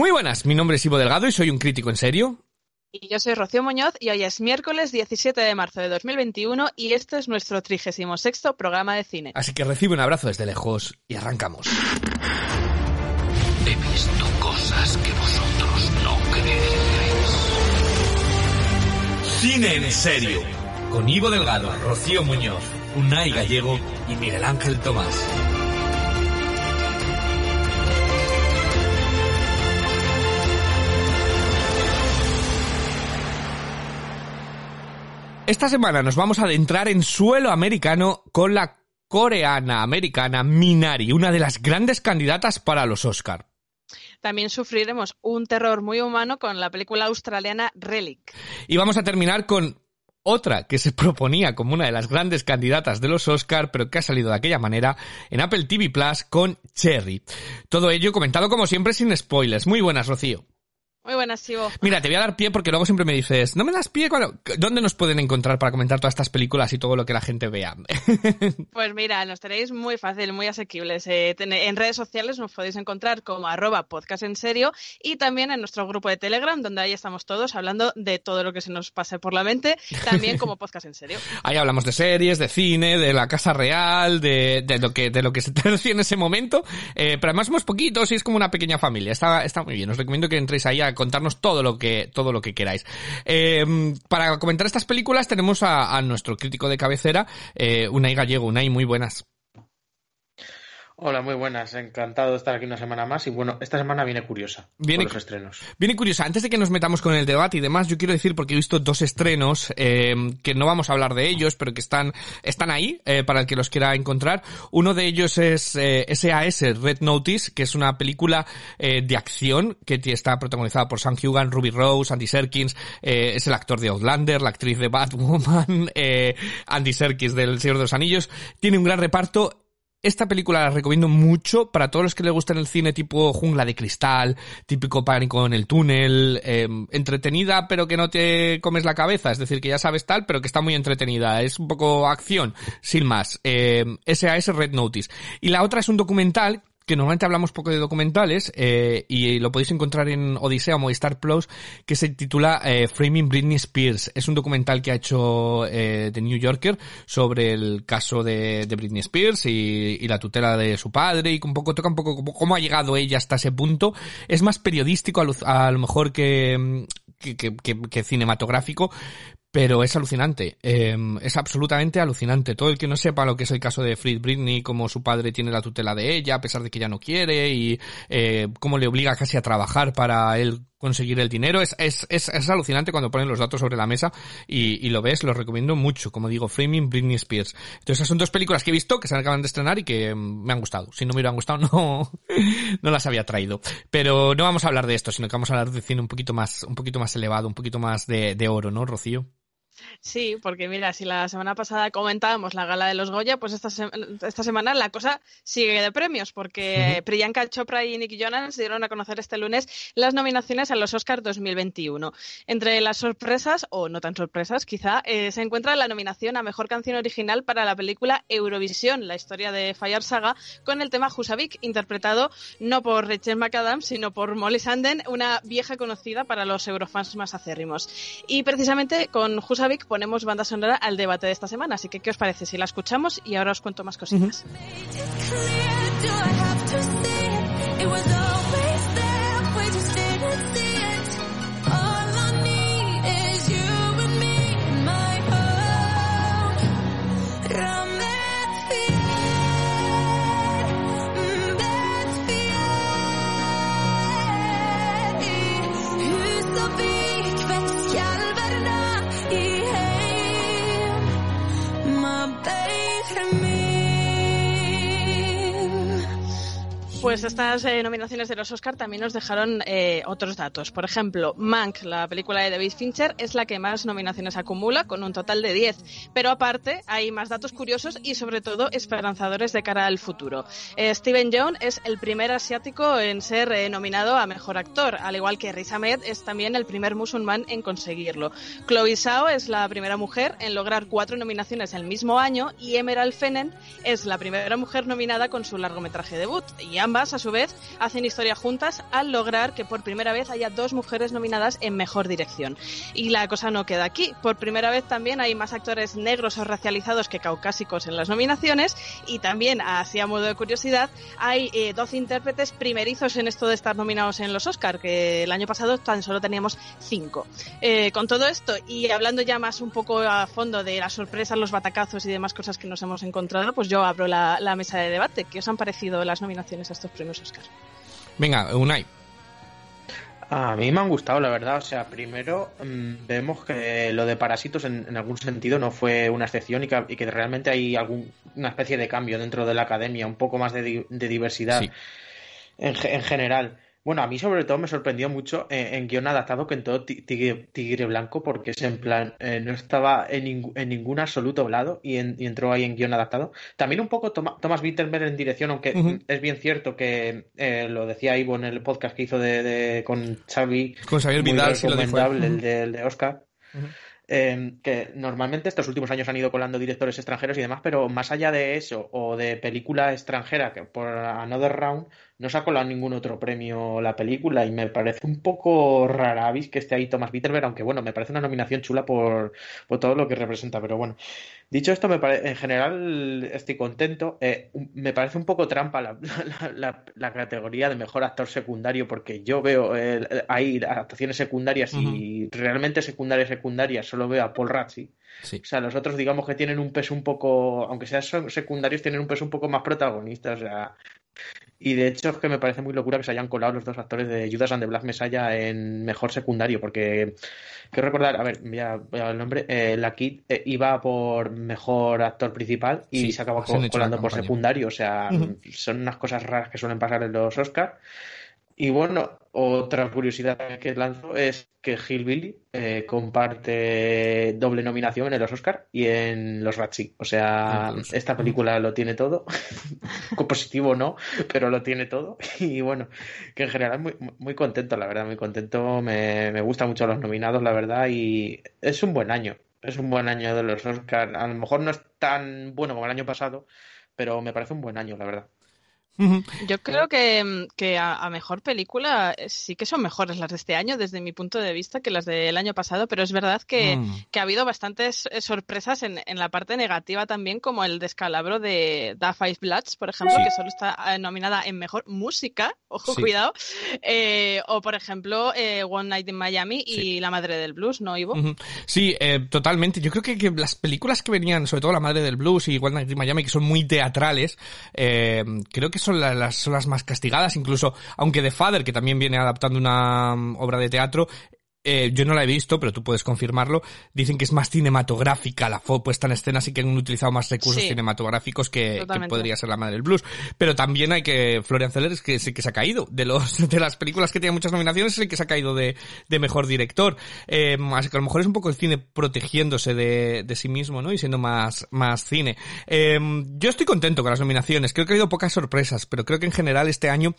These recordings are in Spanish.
Muy buenas, mi nombre es Ivo Delgado y soy un crítico en serio. Y yo soy Rocío Muñoz y hoy es miércoles 17 de marzo de 2021 y este es nuestro 36 programa de cine. Así que recibe un abrazo desde lejos y arrancamos. He visto cosas que vosotros no creeréis. Cine en serio. Con Ivo Delgado, Rocío Muñoz, Unai Gallego y Miguel Ángel Tomás. Esta semana nos vamos a adentrar en suelo americano con la coreana americana Minari, una de las grandes candidatas para los Oscar. También sufriremos un terror muy humano con la película australiana Relic. Y vamos a terminar con otra que se proponía como una de las grandes candidatas de los Oscar, pero que ha salido de aquella manera en Apple TV Plus con Cherry. Todo ello comentado como siempre sin spoilers. Muy buenas, Rocío. Muy buenas, Sibo. Mira, te voy a dar pie porque luego siempre me dices, no me das pie cuando... ¿Dónde nos pueden encontrar para comentar todas estas películas y todo lo que la gente vea? pues mira, nos tenéis muy fácil, muy asequibles. Eh, en redes sociales nos podéis encontrar como arroba podcast en serio y también en nuestro grupo de Telegram, donde ahí estamos todos hablando de todo lo que se nos pase por la mente, también como podcast en serio. Ahí hablamos de series, de cine, de la casa real, de, de lo que de lo que se te decía en ese momento, eh, pero además somos poquitos y es como una pequeña familia. Está, está muy bien. Os recomiendo que entréis ahí a contarnos todo lo que, todo lo que queráis. Eh, para comentar estas películas tenemos a, nuestro crítico de cabecera, eh, Unai Gallego. Unai, muy buenas. Hola, muy buenas. Encantado de estar aquí una semana más. Y bueno, esta semana viene curiosa. Viene, los estrenos. Viene curiosa. Antes de que nos metamos con el debate y demás, yo quiero decir, porque he visto dos estrenos, eh, que no vamos a hablar de ellos, pero que están, están ahí, eh, para el que los quiera encontrar. Uno de ellos es eh, SAS, Red Notice, que es una película eh, de acción que está protagonizada por Sam Hugan, Ruby Rose, Andy Serkins, eh, es el actor de Outlander, la actriz de Batwoman, eh, Andy Serkins del Señor de los Anillos. Tiene un gran reparto esta película la recomiendo mucho para todos los que les gustan el cine tipo jungla de cristal, típico pánico en el túnel, em, entretenida pero que no te comes la cabeza, es decir, que ya sabes tal, pero que está muy entretenida, es un poco acción, sin más. Eh, SAS Red Notice. Y la otra es un documental que normalmente hablamos poco de documentales eh, y lo podéis encontrar en Odisea o Movistar Plus que se titula eh, Framing Britney Spears. Es un documental que ha hecho eh, The New Yorker sobre el caso de, Britney Spears y, la tutela de su padre y un poco toca un poco cómo, ha llegado ella hasta ese punto. Es más periodístico a lo, mejor que, que, cinematográfico, pero es alucinante, em, es absolutamente alucinante. Todo el que no sepa lo que es el caso de Fred Britney, cómo su padre tiene la tutela de ella, a pesar de que ella no quiere, y eh, cómo le obliga casi a trabajar para él conseguir el dinero, es, es, es, es alucinante cuando ponen los datos sobre la mesa y, y, lo ves, lo recomiendo mucho, como digo, Framing Britney Spears. Entonces son dos películas que he visto, que se acaban de estrenar y que em, me han gustado. Si no me hubieran gustado, no, no las había traído. Pero no vamos a hablar de esto, sino que vamos a hablar de cine un poquito más, un poquito más elevado, un poquito más de, de oro, ¿no, Rocío? Sí, porque mira, si la semana pasada comentábamos la gala de los Goya, pues esta, esta semana la cosa sigue de premios, porque Priyanka Chopra y Nick Jonas dieron a conocer este lunes las nominaciones a los Oscars 2021. Entre las sorpresas, o no tan sorpresas, quizá, eh, se encuentra la nominación a Mejor Canción Original para la película Eurovisión, la historia de Fire Saga, con el tema Husavik, interpretado no por Rachel McAdams, sino por Molly Sanden, una vieja conocida para los eurofans más acérrimos. Y precisamente con Husavik ponemos banda sonora al debate de esta semana. Así que, ¿qué os parece si la escuchamos? Y ahora os cuento más cositas. can Pues estas eh, nominaciones de los Oscar también nos dejaron eh, otros datos. Por ejemplo, Mank, la película de David Fincher, es la que más nominaciones acumula, con un total de 10. Pero aparte, hay más datos curiosos y sobre todo esperanzadores de cara al futuro. Eh, Steven Yeun es el primer asiático en ser nominado a Mejor Actor, al igual que Riz Ahmed es también el primer musulmán en conseguirlo. Chloe Zhao es la primera mujer en lograr cuatro nominaciones el mismo año y Emerald Fennell es la primera mujer nominada con su largometraje debut. Ambas, a su vez, hacen historia juntas al lograr que por primera vez haya dos mujeres nominadas en mejor dirección. Y la cosa no queda aquí. Por primera vez también hay más actores negros o racializados que caucásicos en las nominaciones. Y también, así a modo de curiosidad, hay eh, 12 intérpretes primerizos en esto de estar nominados en los Oscar, que el año pasado tan solo teníamos 5. Eh, con todo esto, y hablando ya más un poco a fondo de las sorpresas, los batacazos y demás cosas que nos hemos encontrado, pues yo abro la, la mesa de debate. ¿Qué os han parecido las nominaciones a estos premios Oscar? Venga, Unai. A mí me han gustado, la verdad. O sea, primero mmm, vemos que lo de Parásitos en, en, algún sentido no fue una excepción y que, y que realmente hay alguna especie de cambio dentro de la academia, un poco más de, de diversidad sí. en, en, general. Bueno, a mí sobre todo me sorprendió mucho en, en guion adaptado que en todo Tigre, tigre Blanco, porque es en plan, eh, no estaba en, ning en, ningún absoluto lado y, en, y, entró ahí en guion adaptado. También un poco Tom Thomas Wittenberg en dirección, aunque uh -huh. es bien cierto que eh, lo decía Ivo en el podcast que hizo de, de con Xavi, con Xavier Vidal, el, de, el de Oscar. Uh -huh. Eh, que normalmente estos últimos años han ido colando directores extranjeros y demás, pero más allá de eso o de película extranjera que por Another Round no se ha colado ningún otro premio la película y me parece un poco rara que esté ahí Thomas Wittenberg, aunque bueno, me parece una nominación chula por, por todo lo que representa, pero bueno. Dicho esto, me parece, en general estoy contento. Eh, me parece un poco trampa la, la, la, la, categoría de mejor actor secundario porque yo veo eh, hay actuaciones secundarias uh -huh. y realmente secundarias secundarias solo veo a Paul Ratzi. Sí. O sea, los otros digamos que tienen un peso un poco, aunque sean secundarios, tienen un peso un poco más protagonista. O sea, y de hecho es que me parece muy locura que se hayan colado los dos actores de Judas and the Black Messiah en mejor secundario, porque quiero recordar, a ver, voy a, voy a el nombre, eh, la Kid eh, iba por mejor actor principal y sí, se acaba co colando por secundario, o sea, uh -huh. son unas cosas raras que suelen pasar en los Oscars. Y bueno, otra curiosidad que lanzo es que Hillbilly eh, comparte doble nominación en los Oscar y en los Razzie. O sea, esta película lo tiene todo. Positivo no, pero lo tiene todo. Y bueno, que en general muy, muy contento, la verdad, muy contento. Me, me gustan mucho los nominados, la verdad, y es un buen año. Es un buen año de los Oscar. A lo mejor no es tan bueno como el año pasado, pero me parece un buen año, la verdad. Yo creo que, que a, a, mejor película eh, sí que son mejores las de este año, desde mi punto de vista, que las del año pasado, pero es verdad que, mm. que ha habido bastantes eh, sorpresas en, en, la parte negativa también, como el descalabro de Da Five Bloods, por ejemplo, sí. que solo está eh, nominada en mejor música, ojo, sí. cuidado, eh, o por ejemplo eh, One Night in Miami y sí. La Madre del Blues, ¿no, Ivo? Sí, totalmente. Yo creo que, que, las películas que venían, sobre todo La Madre del Blues y One Night in Miami, que son muy teatrales, creo que son son, la, las, son las más castigadas, incluso, aunque The Father, que también viene adaptando una um, obra de teatro, eh, yo no la he visto, pero tú puedes confirmarlo, dicen que es más cinematográfica la puesta en escena, así que han utilizado más recursos sí, cinematográficos que, que, podría ser la madre del blues. Pero también hay que, Florian Zeller es que, es que se ha caído, de los, de las películas que tienen muchas nominaciones, es el que se ha caído de, de mejor director. Eh, así que a lo mejor es un poco el cine protegiéndose de, de sí mismo, ¿no? Y siendo más, más cine. Eh, yo estoy contento con las nominaciones, creo que ha habido pocas sorpresas, pero creo que en general este año,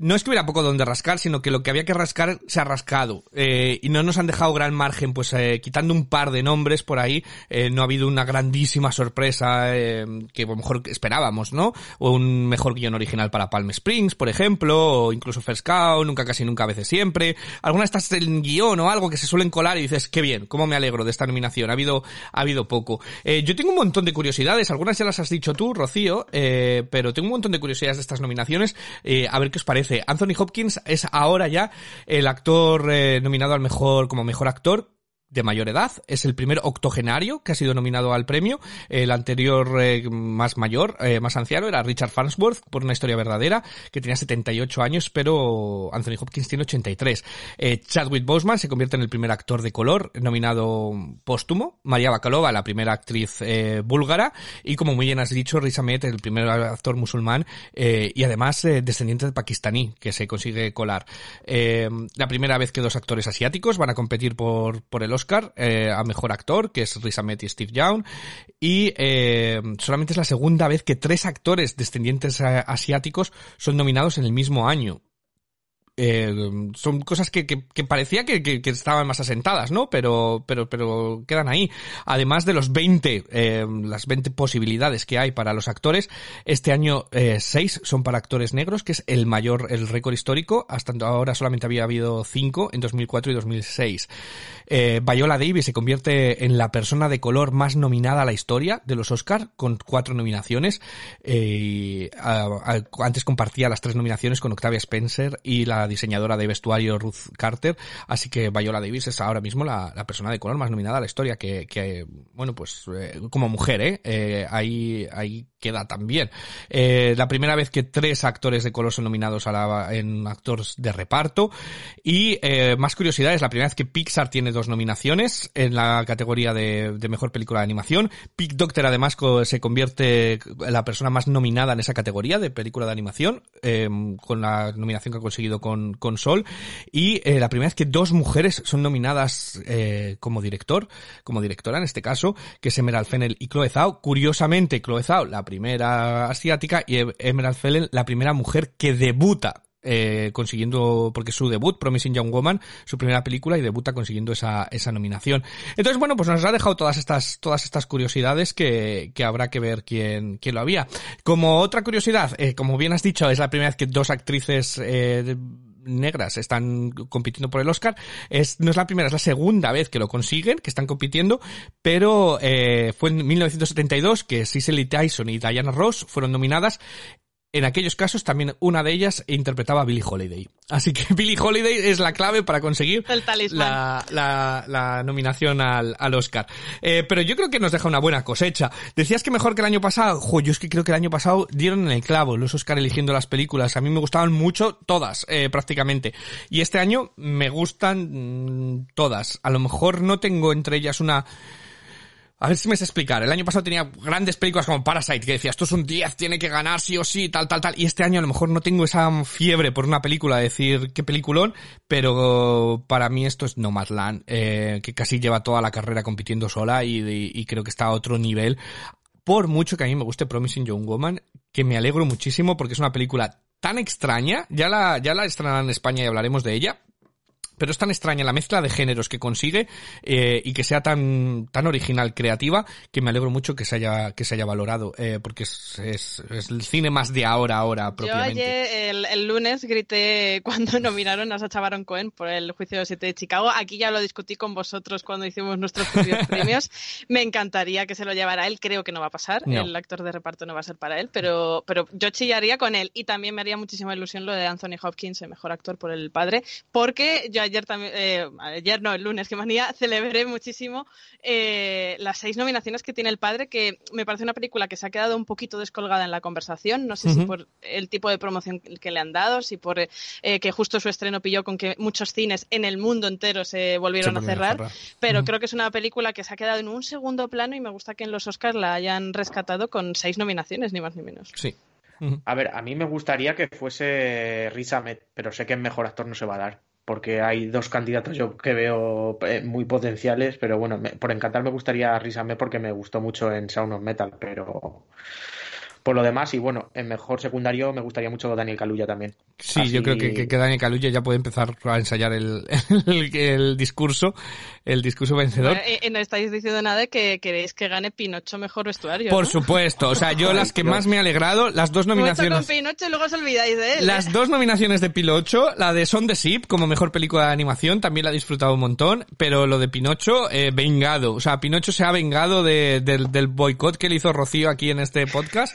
no es que hubiera poco donde rascar, sino que lo que había que rascar se ha rascado. Eh, y no nos han dejado gran margen, pues eh, quitando un par de nombres por ahí, eh, no ha habido una grandísima sorpresa eh, que a lo mejor esperábamos, ¿no? O un mejor guion original para Palm Springs, por ejemplo, o incluso First Cow, Nunca Casi Nunca, a veces siempre. Algunas estás en guion o algo que se suelen colar y dices, qué bien, cómo me alegro de esta nominación. Ha habido, ha habido poco. Eh, yo tengo un montón de curiosidades, algunas ya las has dicho tú, Rocío, eh, pero tengo un montón de curiosidades de estas nominaciones, a ver qué os parece. Anthony Hopkins es ahora ya el actor eh, nominado al mejor como mejor actor de mayor edad. Es el primer octogenario que ha sido nominado al premio. El anterior eh, más mayor, eh, más anciano, era Richard Farnsworth, por una historia verdadera, que tenía 78 años, pero Anthony Hopkins tiene 83. Eh, Chadwick Boseman se convierte en el primer actor de color nominado póstumo. María Bakalova, la primera actriz eh, búlgara. Y como muy bien has dicho, Riz Ahmed, el primer actor musulmán y además descendiente de pakistaní, que se consigue colar. la primera vez que dos actores asiáticos van a competir por, por el eh, a Mejor Actor, que es Riz Ahmed y Steve Young, y eh, solamente es la segunda vez que tres actores descendientes eh, asiáticos son nominados en el mismo año. Eh, son cosas que, que, parecía que, que, estaban más asentadas, ¿no? Pero, pero, pero quedan ahí. Además de los 20, eh, las 20 posibilidades que hay para los actores, este año eh, 6 son para actores negros, que es el mayor, el récord histórico. Hasta ahora solamente había habido 5 en 2004 y 2006. Eh, Viola Davis se convierte en la persona de color más nominada a la historia de los Oscar, con cuatro nominaciones. Eh, antes compartía las tres nominaciones con Octavia Spencer y la diseñadora de vestuario Ruth Carter, así que Viola Davis es ahora mismo la, persona de color más nominada a la historia, que, bueno, pues eh, como mujer, ¿eh? ¿eh? ahí queda también. Eh, la primera vez que tres actores de color son nominados a la, en actores de reparto. Y eh, más curiosidades, la primera vez que Pixar tiene dos nominaciones en la categoría de, de mejor película de animación. Pick Doctor además se convierte en la persona más nominada en esa categoría de película de animación, eh, con la nominación que ha conseguido con, con Sol. Y eh, la primera vez que dos mujeres son nominadas eh, como director, como directora en este caso, que es Emerald Fennel y Chloe Zhao. Curiosamente, Chloe Zhao, la primera asiática y Emerald Fennell la primera mujer que debuta eh, consiguiendo, porque su debut, Promising Young Woman, su primera película y debuta consiguiendo esa, esa nominación. Entonces, bueno, pues nos ha dejado todas estas, todas estas curiosidades que, que habrá que ver quién, quién lo había. Como otra curiosidad, eh, como bien has dicho, es la primera vez que dos actrices, eh, negras están compitiendo por el Oscar. Es, no es la primera, es la segunda vez que lo consiguen, que están compitiendo, pero eh, fue en 1972 que Cicely Tyson y Diana Ross fueron nominadas en aquellos casos también una de ellas interpretaba a Billie Holiday. Así que Billie Holiday es la clave para conseguir la, la, la, nominación al, al Oscar. Eh, pero yo creo que nos deja una buena cosecha. Decías que mejor que el año pasado. Jo, yo es que creo que el año pasado dieron en el clavo los Oscar eligiendo las películas. A mí me gustaban mucho todas, eh, prácticamente. Y este año me gustan mm, todas. A lo mejor no tengo entre ellas una a ver si me sé explicar. El año pasado tenía grandes películas como Parasite, que decía, esto es un 10, tiene que ganar sí o sí, tal, tal, tal. Y este año a lo mejor no tengo esa fiebre por una película, decir qué peliculón, pero para mí esto es Nomadland, eh, que casi lleva toda la carrera compitiendo sola y, creo que está a otro nivel. Por mucho que a mí me guste Promising Young Woman, que me alegro muchísimo porque es una película tan extraña, ya la, ya la estrenarán en España y hablaremos de ella, pero es tan extraña la mezcla de géneros que consigue eh, y que sea tan tan original, creativa, que me alegro mucho que se haya que se haya valorado, eh, porque es, es, es, el cine más de ahora, ahora propiamente. Yo ayer, el, el, lunes, grité cuando nominaron a Sacha Baron Cohen por el juicio de 7 de Chicago. Aquí ya lo discutí con vosotros cuando hicimos nuestros premios. me encantaría que se lo llevara él, creo que no va a pasar. No. El actor de reparto no va a ser para él, pero, pero yo chillaría con él. Y también me haría muchísima ilusión lo de Anthony Hopkins, el mejor actor por el padre, porque yo ayer también, eh, ayer no, el lunes, que manía, celebré muchísimo eh, las seis nominaciones que tiene el padre, que me parece una película que se ha quedado un poquito descolgada en la conversación, no sé uh -huh. si por el tipo de promoción que le han dado, si por eh, que justo su estreno pilló con que muchos cines en el mundo entero se volvieron se a, cerrar, a, cerrar, pero uh -huh. creo que es una película que se ha quedado en un segundo plano y me gusta que en los Oscars la hayan rescatado con seis nominaciones, ni más ni menos. Sí, a ver, a mí me gustaría que fuese Riz Ahmed, pero sé que el mejor actor no se va a dar porque hay dos candidatos yo que veo eh, muy potenciales, pero bueno, por encantar me gustaría Riz Ahmed porque me gustó mucho en Sound of Metal, pero por lo demás, y bueno, en mejor secundario me gustaría mucho Daniel Kaluuya también. Sí, Así... yo creo que, que, que, Daniel Kaluuya ya puede empezar a ensayar el, el, el discurso, el discurso vencedor. Bueno, y no estáis diciendo nada de que queréis que gane Pinocho mejor vestuario. Por ¿no? supuesto, o sea, yo las que más me ha alegrado, las dos nominaciones. Con Pinocho y luego os olvidáis de él. Las dos nominaciones de Pinocho, la de Son de Sip como mejor película de animación, también la he disfrutado un montón, pero lo de Pinocho, eh, vengado. O sea, Pinocho se ha vengado de, del, del boicot que le hizo Rocío aquí en este podcast.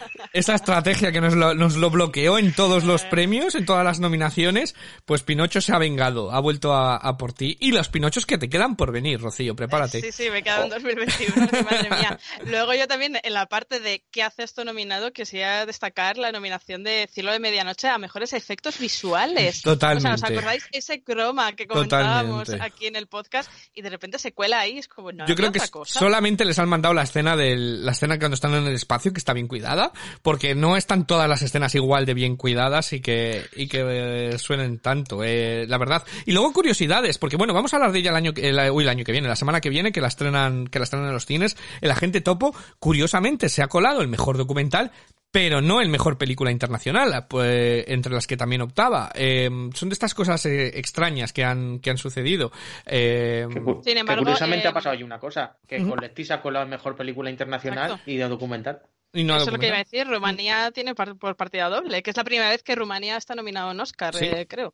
esa estrategia que nos lo, nos lo bloqueó en todos los premios, en todas las nominaciones, pues Pinocho se ha vengado, ha vuelto a, a por ti. Y los Pinochos que te quedan por venir, Rocío, prepárate. Sí, sí, me quedan 2021, madre mía. Luego yo también, en la parte de qué hace esto nominado, quisiera destacar la nominación de Cielo de Medianoche a mejores efectos visuales. Totalmente. O sea, ¿os acordáis ese croma que comentábamos aquí en el podcast y de repente se cuela ahí? Es como, no, Yo creo que cosa. solamente les han mandado la escena del, la escena cuando están en el espacio, que está bien cuidada, porque no están todas las escenas igual de bien cuidadas y que, y que eh, suenen tanto, eh, la verdad. Y luego curiosidades, porque bueno, vamos a hablar de ella el año, el, uy, el año que viene, la semana que viene, que la estrenan, que la estrenan en los cines. El agente Topo, curiosamente, se ha colado el mejor documental, pero no el mejor película internacional, pues, entre las que también optaba. Eh, son de estas cosas eh, extrañas que han, que han sucedido. Eh, Que, Sin que embargo, curiosamente eh, ha pasado ahí una cosa, que Ujú. con Leti sacó la mejor película internacional Exacto. y de documental. Y no Eso es lo que iba a decir. Rumanía tiene par- por partida doble, que es la primera vez que Rumanía está nominado a un Oscar, Sí. eh, creo.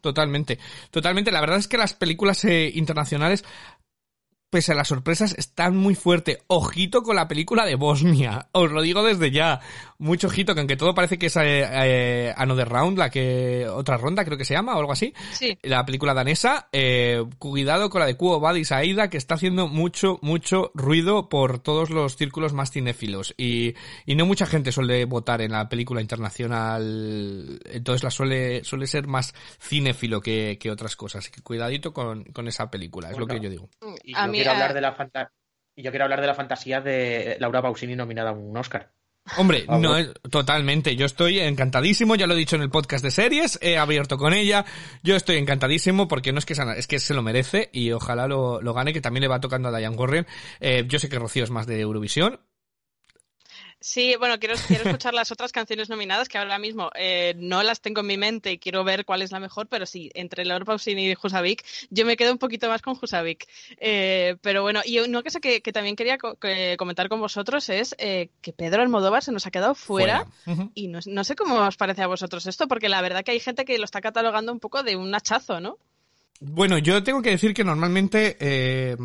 Totalmente, totalmente. La verdad es que las películas eh, internacionales, pese a las sorpresas, están muy fuerte. Ojito con la película de Bosnia. Os lo digo desde ya. Mucho ojito, que aunque todo parece que es eh, eh, Another Round, la que otra ronda creo que se llama o algo así. Sí. La película danesa, eh, cuidado con la de Kuo Badis Aida, que está haciendo mucho, mucho ruido por todos los círculos más cinéfilos. Y, y no mucha gente suele votar en la película internacional, entonces la suele, suele ser más cinéfilo que, que otras cosas. Así que cuidadito con, con esa película, es lo que yo digo. Y A mí, quiero hablar de la y yo quiero hablar de la fantasía de Laura Pausini nominada a un Oscar. Hombre, no, totalmente. Yo estoy encantadísimo, ya lo he dicho en el podcast de series, he abierto con ella. Yo estoy encantadísimo porque no es que es que se lo merece y ojalá lo, lo gane, que también le va tocando a Diane Warren. Eh, yo sé que Rocío es más de Eurovisión. Sí, bueno, quiero, quiero escuchar las otras canciones nominadas que ahora mismo eh, no las tengo en mi mente y quiero ver cuál es la mejor, pero sí, entre Laura Pausini y Husavik, yo me quedo un poquito más con Husavik. Eh, pero bueno, y una cosa que, que también quería co- que comentar con vosotros es eh, que Pedro Almodóvar se nos ha quedado fuera. Y no, no sé cómo os parece a vosotros esto, porque la verdad que hay gente que lo está catalogando un poco de un hachazo, ¿no? Bueno, yo tengo que decir que normalmente eh,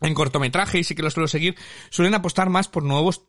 en cortometraje, y sí que lo suelo seguir, suelen apostar más por nuevos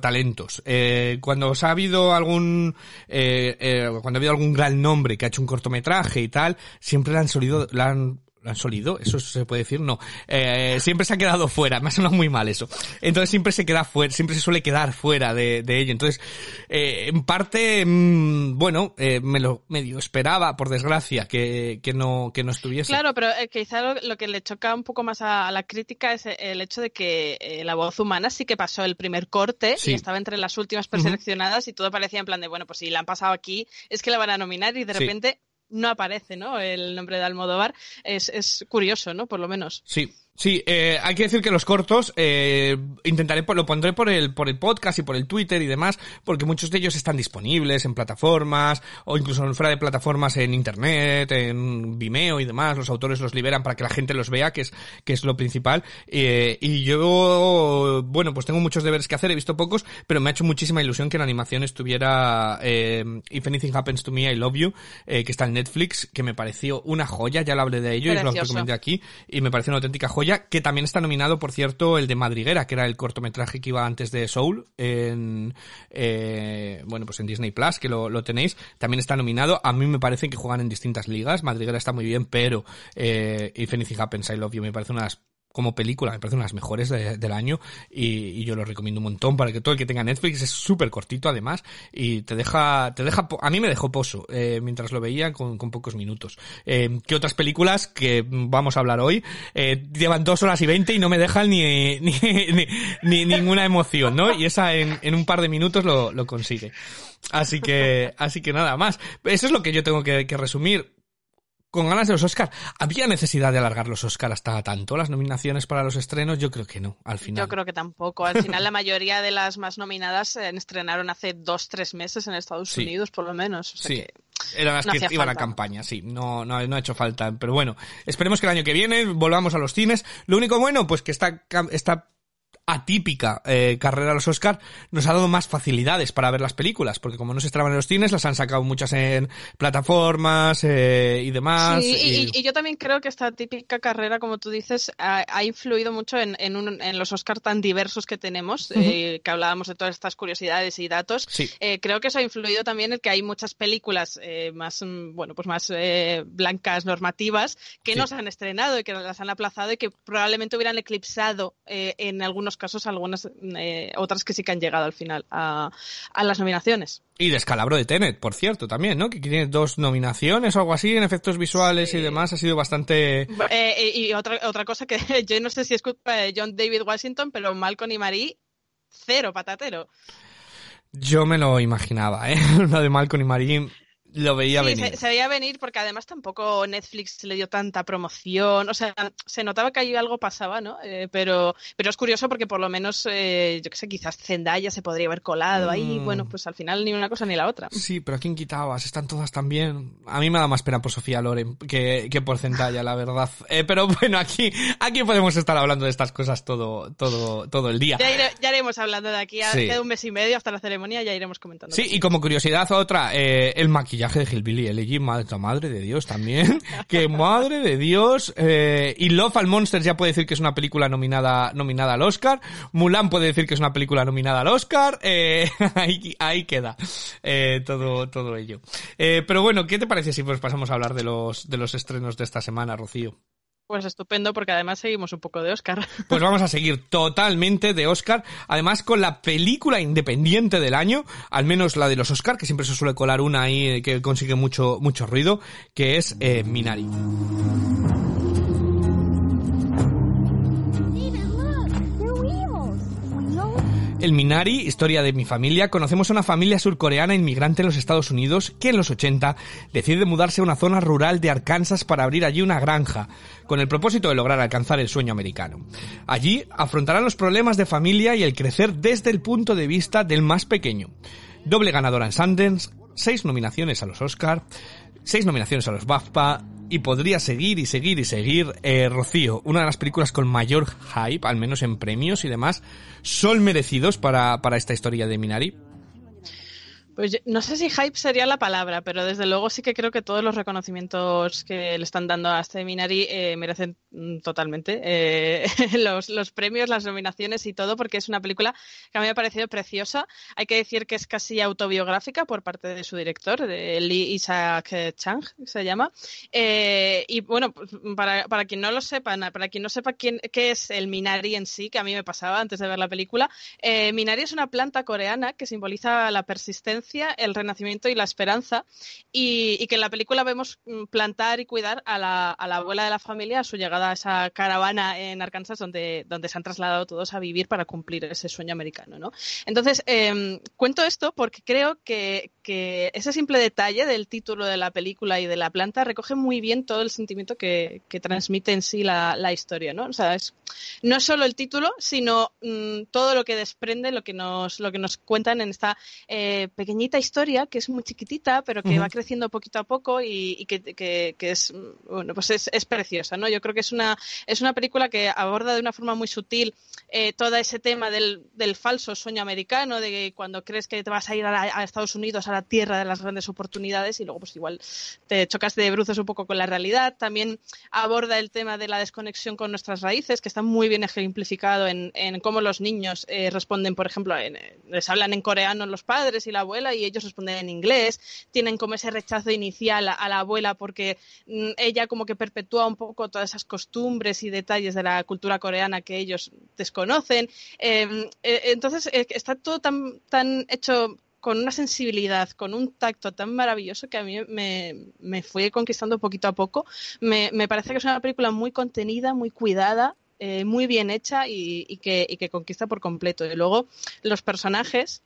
talentos. Eh, cuando os ha habido algún eh, eh, cuando ha habido algún gran nombre que ha hecho un cortometraje y tal, siempre le han solido, le han ¿Lo han solido? ¿Eso se puede decir? No. Eh, siempre se ha quedado fuera. Me ha sonado muy mal eso. Entonces siempre se queda fuera, siempre se suele quedar fuera de, de ello. Entonces, eh, en parte, mm, bueno, eh, me lo medio esperaba, por desgracia, que, que no, que no estuviese. Claro, pero eh, quizá lo, lo que le choca un poco más a, a la crítica es el hecho de que la voz humana sí que pasó el primer corte Sí. y estaba entre las últimas preseleccionadas y todo parecía en plan de, bueno, pues si la han pasado aquí es que la van a nominar y de Sí. repente no aparece, ¿no? El nombre de Almodóvar. Es, es curioso, ¿no? Por lo menos. Sí, sí, eh, hay que decir que los cortos eh, intentaré, lo pondré por el, por el podcast y por el Twitter y demás, porque muchos de ellos están disponibles en plataformas o incluso fuera de plataformas en internet, en Vimeo y demás. Los autores los liberan para que la gente los vea, que es, que es lo principal. Eh, y yo, bueno, pues tengo muchos deberes que hacer, he visto pocos, pero me ha hecho muchísima ilusión que la animación estuviera eh, If Anything Happens to Me, I Love You, eh, que está en Netflix, que me pareció una joya, ya lo hablé de ello y os lo recomendé aquí y me parece una auténtica joya que también está nominado por cierto el de Madriguera que era el cortometraje que iba antes de Soul en eh, bueno pues en Disney Plus que lo, tenéis. También está nominado. A mí me parece que juegan en distintas ligas. Madriguera está muy bien pero eh, If Anything Happens I Love You me parece una de las como película, me parece una de las mejores de- del año y, yo lo recomiendo un montón para que todo el que tenga Netflix es súper cortito además y te deja, te deja, a mí me dejó pozo eh, mientras lo veía con, pocos minutos. Eh, ¿Qué otras películas que vamos a hablar hoy eh, llevan dos horas y veinte y no me dejan ni, ni, ni, ni ninguna emoción, ¿no? Y esa en, en un par de minutos lo, lo consigue. Así que, así que nada más. Eso es lo que yo tengo que resumir con ganas de los Oscars. ¿Había necesidad de alargar los Oscars hasta tanto? ¿Las nominaciones para los estrenos? Yo creo que no, al final. Yo creo que tampoco. Al final, la mayoría de las más nominadas se estrenaron hace dos, tres meses en Estados Sí. Unidos, por lo menos. O sea Sí. que- Eran las no que iban a falta. campaña, sí. No, no, no ha hecho falta. Pero bueno, esperemos que el año que viene volvamos a los cines. Lo único bueno, pues que está, cam- está atípica eh, carrera a los Oscar nos ha dado más facilidades para ver las películas, porque como no se estaban en los cines, las han sacado muchas en plataformas eh, y demás. Sí, y... yo también creo que esta típica carrera, como tú dices, ha, influido mucho en, en, los Oscar tan diversos que tenemos, eh, que hablábamos de todas estas curiosidades y datos. creo que eso ha influido también en que hay muchas películas más, mm, bueno, pues más blancas, normativas, que no se han estrenado y que las han aplazado y que probablemente hubieran eclipsado en algunos casos algunas eh, otras que sí que han llegado al final a, las nominaciones. Y descalabro de Tenet, por cierto, también, ¿no? Que tiene dos nominaciones o algo así en efectos visuales y demás. Ha sido bastante... Eh, y otra, otra cosa que yo no sé si es culpa de John David Washington, pero Malcolm y Marie, cero patatero. Yo me lo imaginaba, ¿eh? Lo de Malcolm y Marie lo veía venir. Se, veía venir porque además tampoco Netflix le dio tanta promoción. O sea, se notaba que ahí algo pasaba, ¿no? Eh, pero, pero es curioso porque por lo menos, eh, yo qué sé, quizás Zendaya se podría haber colado ahí. Mm. Bueno, pues al final ni una cosa ni la otra. Sí, pero ¿a quién quitabas? Están todas también. A mí me da más pena por Sofía Loren que, que por Zendaya, la verdad. Eh, pero bueno, aquí, aquí podemos estar hablando de estas cosas todo, todo, todo el día. Ya, iremos hablando de aquí a un mes y medio hasta la ceremonia, ya iremos comentando. Sí, y como curiosidad otra, el maquillaje maquillaje de Hillbilly Elegy, madre, de Dios también. que madre de Dios. Eh, y Love al Monsters ya puede decir que es una película nominada, nominada al Oscar. Mulan puede decir que es una película nominada al Oscar. Eh, ahí, queda eh, todo, todo ello. Pero bueno, ¿qué te parece si pues pasamos a hablar de los, de los estrenos de esta semana, Rocío? Pues estupendo, porque además seguimos un poco de Oscar. Pues vamos a seguir totalmente de Oscar, además con la película independiente del año, al menos la de los Oscar, que siempre se suele colar una ahí que consigue mucho, mucho ruido, que es eh, Minari. El Minari, historia de mi familia, conocemos a una familia surcoreana inmigrante en los Estados Unidos que en los 80 decide mudarse a una zona rural de Arkansas para abrir allí una granja, con el propósito de lograr alcanzar el sueño americano. Allí afrontarán los problemas de familia y el crecer desde el punto de vista del más pequeño. Doble ganadora en Sundance, seis nominaciones a los Oscar, seis nominaciones a los BAFTA, y podría seguir y seguir y seguir. Eh, Rocío, una de las películas con mayor hype, al menos en premios y demás, son merecidos para, para esta historia de Minari. Pues no sé si hype sería la palabra, pero desde luego sí que creo que todos los reconocimientos que le están dando a este Minari eh, merecen mm, totalmente eh, los, premios, las nominaciones y todo, porque es una película que a mí me ha parecido preciosa. Hay que decir que es casi autobiográfica por parte de su director, de Lee Isaac Chang, se llama. Eh, y bueno, pues, para, para quien no lo sepa, para quien no sepa quién, qué es el Minari en sí, que a mí me pasaba antes de ver la película, Minari es una planta coreana que simboliza la persistencia el renacimiento y la esperanza, y, que en la película vemos mm, plantar y cuidar a la, abuela de la familia a su llegada a esa caravana en Arkansas donde, donde se han trasladado todos a vivir para cumplir ese sueño americano. ¿no? Entonces, em, cuento esto porque creo que, ese simple detalle del título de la película y de la planta recoge muy bien todo el sentimiento que, transmite en sí la, historia. ¿no? O sea, es, no es solo el título, sino mm, todo lo que desprende, lo que nos, lo que nos cuentan en esta eh, pequeñita historia que es muy chiquitita, pero que va creciendo poquito a poco y, que, es, bueno, pues es, preciosa, ¿no? Yo creo que es una, es una película que aborda de una forma muy sutil eh, todo ese tema del, falso sueño americano, de cuando crees que te vas a ir a, Estados Unidos, a la tierra de las grandes oportunidades y luego pues igual te chocas de bruces un poco con la realidad. También aborda el tema de la desconexión con nuestras raíces, que está muy bien ejemplificado en, cómo los niños eh, responden, por ejemplo, les hablan en coreano los padres y la abuela y ellos responden en inglés, tienen como ese rechazo inicial a, la abuela porque mm, ella como que perpetúa un poco todas esas costumbres y detalles de la cultura coreana que ellos desconocen. Em, eh, entonces está todo tan, tan hecho con una sensibilidad, con un tacto tan maravilloso que a mí me, me fue conquistando poquito a poco. Me, me, parece que es una película muy contenida, muy cuidada, eh, muy bien hecha y, que, y, que, conquista por completo. Y luego los personajes,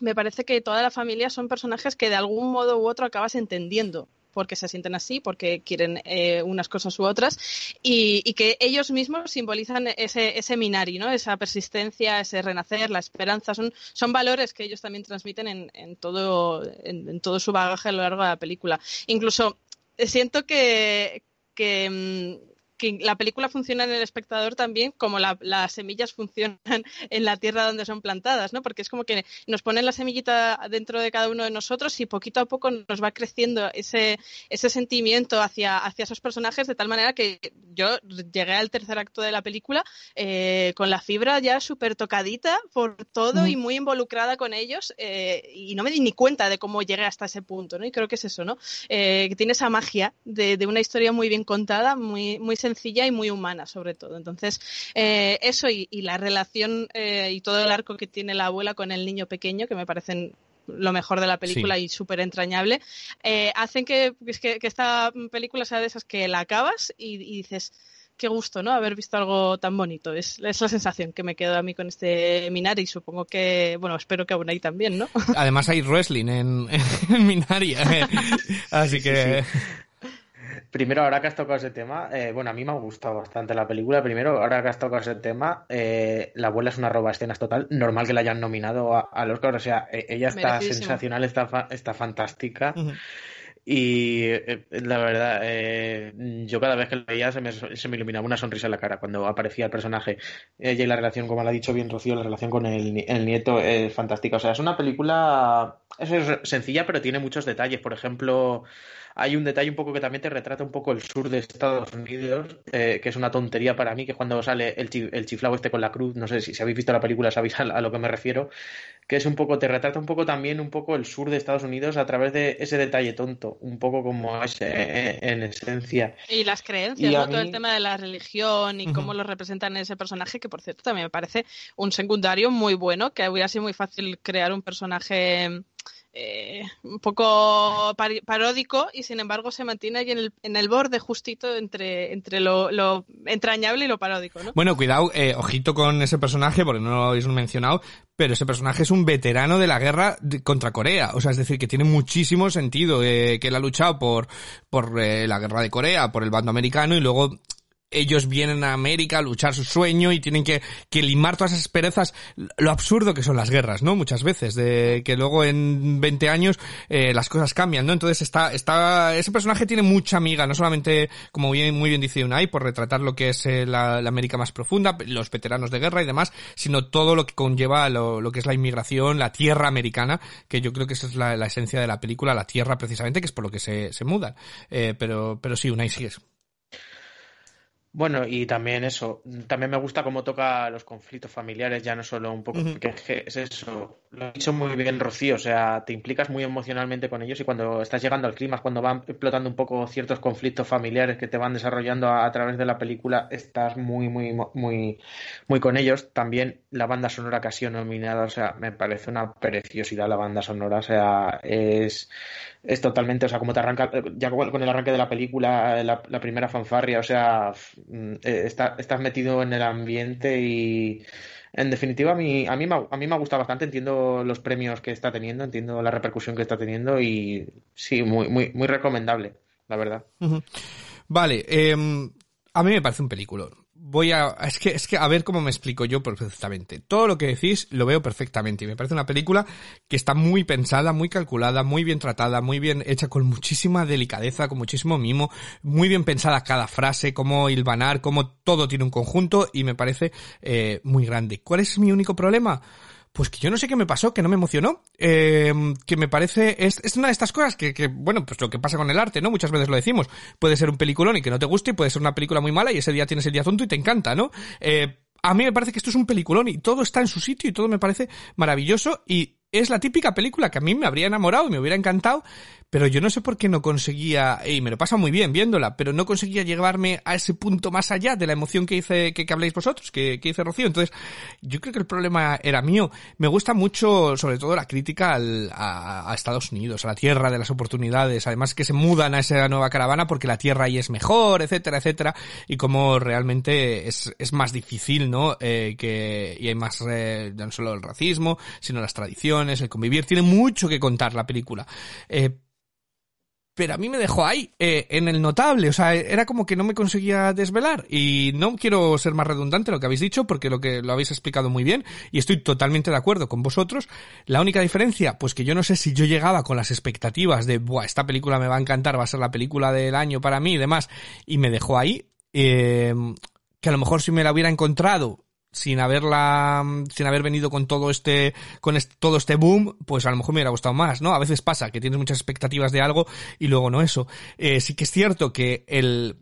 me parece que toda la familia son personajes que de algún modo u otro acabas entendiendo porque se sienten así, porque quieren eh, unas cosas u otras, y, que ellos mismos simbolizan ese, ese minari, ¿no? esa persistencia, ese renacer, la esperanza, son, son valores que ellos también transmiten en, todo, en, todo su bagaje a lo largo de la película. Incluso siento que, que, mm, que la película funciona en el espectador también como las semillas funcionan en la tierra donde son plantadas, ¿no? Porque es como que nos ponen la semillita dentro de cada uno de nosotros y poquito a poco nos va creciendo ese, ese sentimiento hacia, hacia esos personajes de tal manera que yo llegué al tercer acto de la película eh, con la fibra ya súper tocadita por todo y muy involucrada con ellos eh, y no me di ni cuenta de cómo llegué hasta ese punto, ¿no? Y creo que es eso, ¿no? Eh, que tiene esa magia de, de, una historia muy bien contada, muy, muy sencilla y muy humana sobre todo. Entonces, eso y, y, la relación y todo el arco que tiene la abuela con el niño pequeño, que me parecen lo mejor de la película y súper entrañable, eh, hacen que, que, esta película sea de esas que la acabas y, dices, qué gusto, ¿no? Haber visto algo tan bonito. Es, la sensación que me quedo a mí con este Minari y supongo que, bueno, espero que aún hay también, ¿no? Además hay wrestling en, en Minari, ¿eh? así que... Primero, ahora que has tocado ese tema, eh, bueno, a mí me ha gustado bastante la película. Primero, ahora que has tocado ese tema, eh, la abuela es una roba escenas total. Normal que la hayan nominado a, los Oscar. O sea, e, ella está sensacional, está, está fantástica. Y eh, la verdad, yo cada vez que la veía se me, se me, iluminaba una sonrisa en la cara cuando aparecía el personaje. Ella y la relación, como lo ha dicho bien Rocío, la relación con el, el nieto es fantástica. O sea, es una película es sencilla, pero tiene muchos detalles. Por ejemplo, hay un detalle un poco que también te retrata un poco el sur de Estados Unidos, eh, que es una tontería para mí, que cuando sale el, el chiflado este con la cruz, no sé si, si habéis visto la película sabéis a, lo que me refiero, que es un poco, te retrata un poco también un poco el sur de Estados Unidos a través de ese detalle tonto, un poco como es eh, en esencia. Y las creencias, todo el tema de la religión y cómo lo representan en ese personaje, que por cierto también me parece un secundario muy bueno, que hubiera sido muy fácil crear un personaje eh, un poco paródico y sin embargo se mantiene ahí en el, borde justito entre, entre lo, entrañable y lo paródico. ¿no? Bueno, cuidado, eh, ojito con ese personaje porque no lo habéis mencionado, pero ese personaje es un veterano de la guerra contra Corea. O sea, es decir, que tiene muchísimo sentido eh, que él ha luchado por, por la guerra de Corea, por el bando americano y luego ellos vienen a América a luchar su sueño y tienen que, que limar todas esas perezas, lo absurdo que son las guerras, ¿no? Muchas veces, de que luego en 20 años eh, las cosas cambian, ¿no? Entonces está, está, ese personaje tiene mucha amiga, no solamente, como bien, muy bien dice Unai, por retratar lo que es eh, la, América más profunda, los veteranos de guerra y demás, sino todo lo que conlleva lo, lo que es la inmigración, la tierra americana, que yo creo que esa es la, la esencia de la película, la tierra precisamente, que es por lo que se, se mudan. Eh, pero, pero sí, Unai, sigues. Bueno, y también eso, también me gusta cómo toca los conflictos familiares, ya no solo un poco, porque es eso, lo ha dicho muy bien Rocío, o sea, te implicas muy emocionalmente con ellos y cuando estás llegando al clima, cuando van explotando un poco ciertos conflictos familiares que te van desarrollando a, través de la película, estás muy, muy, muy, muy con ellos. También la banda sonora que ha sido nominada, o sea, me parece una preciosidad la banda sonora, o sea, es, es totalmente, o sea, como te arranca, ya con el arranque de la película, la, primera fanfarria, o sea, mm, eh, está, estás metido en el ambiente y en definitiva a mí, a mí, a mí me ha gustado bastante, entiendo los premios que está teniendo, entiendo la repercusión que está teniendo y sí, muy, muy, muy recomendable, la verdad. Vale, eh, a mí me parece un película voy a, es que, es que a ver cómo me explico yo perfectamente. Todo lo que decís lo veo perfectamente y me parece una película que está muy pensada, muy calculada, muy bien tratada, muy bien hecha con muchísima delicadeza, con muchísimo mimo, muy bien pensada cada frase, cómo hilvanar, cómo todo tiene un conjunto y me parece eh, muy grande. ¿Cuál es mi único problema? Pues que yo no sé qué me pasó, que no me emocionó, eh, que me parece, es, una de estas cosas que, que, bueno, pues lo que pasa con el arte, ¿no? Muchas veces lo decimos, puede ser un peliculón y que no te guste, y puede ser una película muy mala y ese día tienes el día tonto y te encanta, ¿no? Eh, a mí me parece que esto es un peliculón y todo está en su sitio y todo me parece maravilloso y es la típica película que a mí me habría enamorado y me hubiera encantado, pero yo no sé por qué no conseguía, y me lo pasa muy bien viéndola, pero no conseguía llevarme a ese punto más allá de la emoción que hice, que, que habléis vosotros, que, hice Rocío. Entonces, yo creo que el problema era mío. Me gusta mucho, sobre todo, la crítica al, a, a, Estados Unidos, a la tierra de las oportunidades, además que se mudan a esa nueva caravana porque la tierra ahí es mejor, etcétera, etcétera, y como realmente es, es más difícil, ¿no? Eh, que, y hay más, eh, no solo el racismo, sino las tradiciones, el convivir, tiene mucho que contar la película. Eh, pero a mí me dejó ahí, eh, en el notable, o sea, era como que no me conseguía desvelar y no quiero ser más redundante lo que habéis dicho porque lo que lo habéis explicado muy bien y estoy totalmente de acuerdo con vosotros. La única diferencia, pues que yo no sé si yo llegaba con las expectativas de, buah, esta película me va a encantar, va a ser la película del año para mí y demás y me dejó ahí eh, que a lo mejor si me la hubiera encontrado sin haberla, sin haber venido con todo este, con todo este boom, pues a lo mejor me hubiera gustado más, ¿no? A veces pasa que tienes muchas expectativas de algo y luego no eso. Eh, sí que es cierto que el,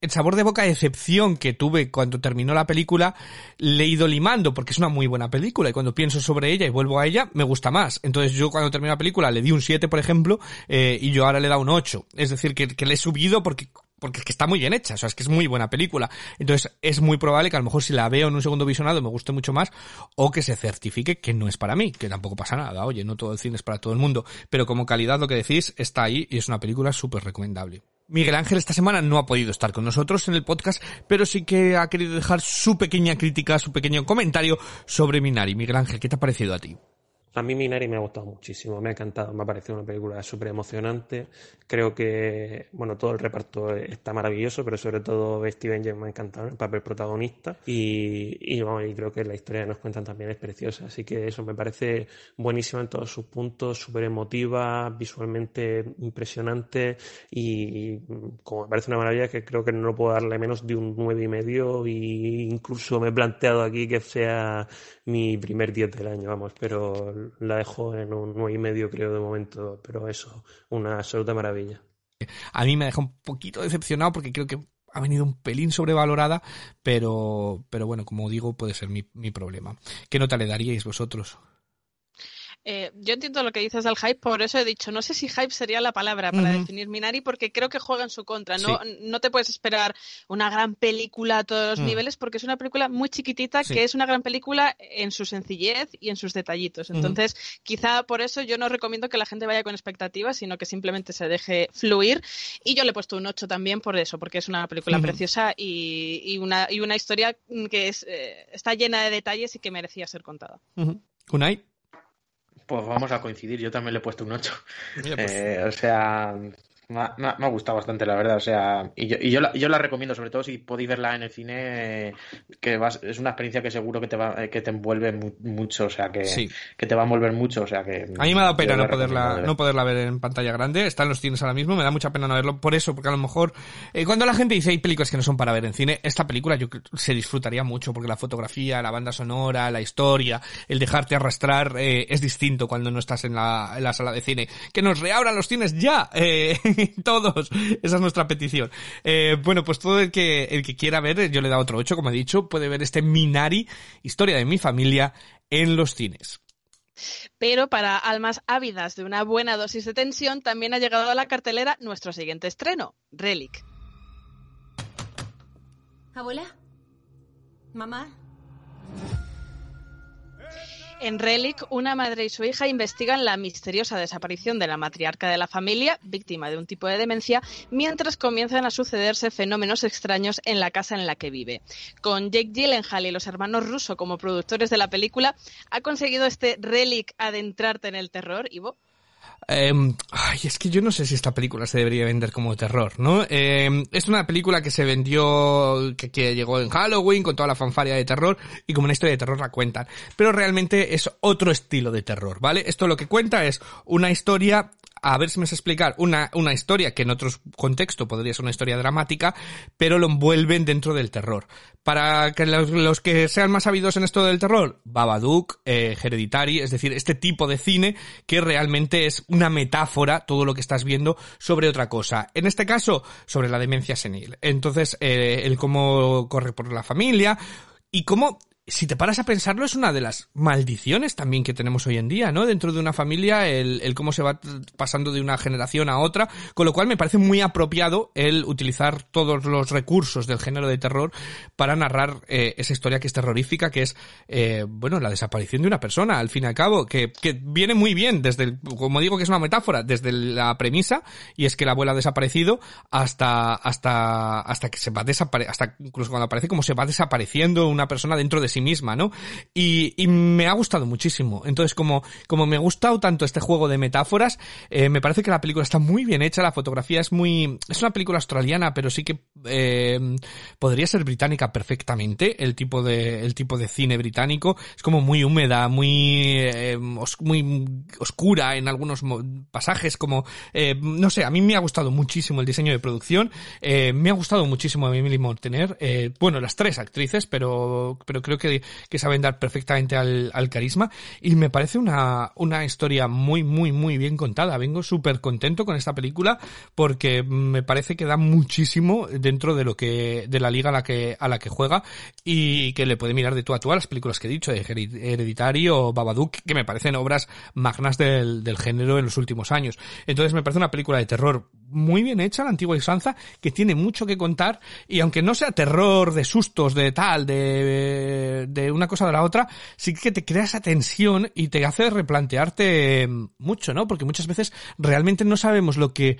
el sabor de boca de decepción que tuve cuando terminó la película le he ido limando porque es una muy buena película y cuando pienso sobre ella y vuelvo a ella me gusta más. Entonces yo cuando terminé la película le di un 7 por ejemplo eh, y yo ahora le dado un 8. Es decir, que le he subido porque porque es que está muy bien hecha, o sea, es que es muy buena película. Entonces, es muy probable que a lo mejor si la veo en un segundo visionado me guste mucho más, o que se certifique que no es para mí, que tampoco pasa nada, oye, no todo el cine es para todo el mundo, pero como calidad lo que decís está ahí y es una película súper recomendable. Miguel Ángel esta semana no ha podido estar con nosotros en el podcast, pero sí que ha querido dejar su pequeña crítica, su pequeño comentario sobre Minari. Miguel Ángel, ¿qué te ha parecido a ti? A mí Minari me ha gustado muchísimo, me ha encantado, me ha parecido una película súper emocionante. Creo que, bueno, todo el reparto está maravilloso, pero sobre todo Steven James me ha encantado el papel protagonista. Y, y, y creo que la historia que nos cuentan también es preciosa. Así que eso me parece buenísimo en todos sus puntos, súper emotiva, visualmente impresionante. Y, como me parece una maravilla, que creo que no puedo darle menos de un nueve y medio. Y incluso me he planteado aquí que sea mi primer 10 del año, vamos, pero la dejo en un 9 y medio creo de momento, pero eso, una absoluta maravilla. A mí me deja un poquito decepcionado porque creo que ha venido un pelín sobrevalorada, pero, pero bueno, como digo, puede ser mi, mi problema. ¿Qué nota le daríais vosotros? Eh, yo entiendo lo que dices del hype, por eso he dicho, no sé si hype sería la palabra para definir Minari, porque creo que juega en su contra. No, no te puedes esperar una gran película a todos los mm. niveles, porque es una película muy chiquitita, que es una gran película en su sencillez y en sus detallitos. Entonces, quizá por eso yo no recomiendo que la gente vaya con expectativas, sino que simplemente se deje fluir. Y yo le he puesto un 8 también por eso, porque es una película preciosa y, una, y una historia que es, eh, está llena de detalles y que merecía ser contada. ¿Unai? Pues vamos a coincidir, yo también le he puesto un 8. Pues eh, o sea, me ha, gustado bastante, la verdad. O sea, y yo, y yo, la, yo la recomiendo, sobre todo si podéis verla en el cine, que vas, es una experiencia que seguro que te va, que te envuelve mucho, o sea, que, que te va a envolver mucho, o sea, que. A mí me ha dado pena no poderla, no poderla ver en pantalla grande. Está en los cines ahora mismo, me da mucha pena no verlo por eso, porque a lo mejor, eh, cuando la gente dice hay películas que no son para ver en cine, esta película yo se disfrutaría mucho, porque la fotografía, la banda sonora, la historia, el dejarte arrastrar, eh, es distinto cuando no estás en la, en la sala de cine. Que nos reabran los cines ya, eh, todos. Esa es nuestra petición. Eh, bueno, pues todo el que, el que quiera ver, yo le he dado otro 8, como he dicho, puede ver este Minari, historia de mi familia, en los cines. Pero para almas ávidas de una buena dosis de tensión, también ha llegado a la cartelera nuestro siguiente estreno, Relic. ¿Abuela? ¿Mamá? En Relic, una madre y su hija investigan la misteriosa desaparición de la matriarca de la familia, víctima de un tipo de demencia, mientras comienzan a sucederse fenómenos extraños en la casa en la que vive. Con Jake Gyllenhaal y los hermanos Russo como productores de la película, ¿ha conseguido este Relic adentrarte en el terror, Ivo? Eh, ay, es que yo no sé si esta película se debería vender como terror, ¿no? Eh, es una película que se vendió, que, llegó en Halloween con toda la fanfaria de terror y como una historia de terror la cuentan. Pero realmente es otro estilo de terror, ¿vale? Esto lo que cuenta es una historia a ver si me explicar, una, una historia que en otro contexto podría ser una historia dramática, pero lo envuelven dentro del terror. Para que los, que sean más sabidos en esto del terror, Babadook, eh, Hereditary, es decir, este tipo de cine que realmente es una metáfora, todo lo que estás viendo, sobre otra cosa. En este caso, sobre la demencia senil. Entonces, eh, el cómo corre por la familia, y cómo si te paras a pensarlo, es una de las maldiciones también que tenemos hoy en día, ¿no? Dentro de una familia, el, el, cómo se va pasando de una generación a otra, con lo cual me parece muy apropiado el utilizar todos los recursos del género de terror para narrar eh, esa historia que es terrorífica, que es, eh, bueno, la desaparición de una persona, al fin y al cabo, que, que viene muy bien desde, el, como digo que es una metáfora, desde la premisa, y es que la abuela ha desaparecido hasta, hasta, hasta que se va desaparecer, hasta incluso cuando aparece como se va desapareciendo una persona dentro de sí misma, ¿no? Y, me ha gustado muchísimo. Entonces, como, como me ha gustado tanto este juego de metáforas, eh, me parece que la película está muy bien hecha, la fotografía es muy, es una película australiana, pero sí que, eh, podría ser británica perfectamente, el tipo de, el tipo de cine británico. Es como muy húmeda, muy, eh, muy oscura en algunos pasajes, como, no sé, a mí me ha gustado muchísimo el diseño de producción, me ha gustado muchísimo a Emily Mortener, bueno, las tres actrices, pero, pero creo que, que saben dar perfectamente al, al carisma y me parece una, una historia muy, muy, muy bien contada. Vengo súper contento con esta película porque me parece que da muchísimo dentro de lo que, de la liga a la que, a la que juega y que le puede mirar de tú a tú a las películas que he dicho, de Hereditary o Babadook, que me parecen obras magnas del, del género en los últimos años. Entonces me parece una película de terror muy bien hecha, la antigua Isanza, que tiene mucho que contar y aunque no sea terror de sustos, de tal, de, de una cosa de la otra, sí que te crea esa tensión y te hace replantearte mucho, ¿no? Porque muchas veces realmente no sabemos lo que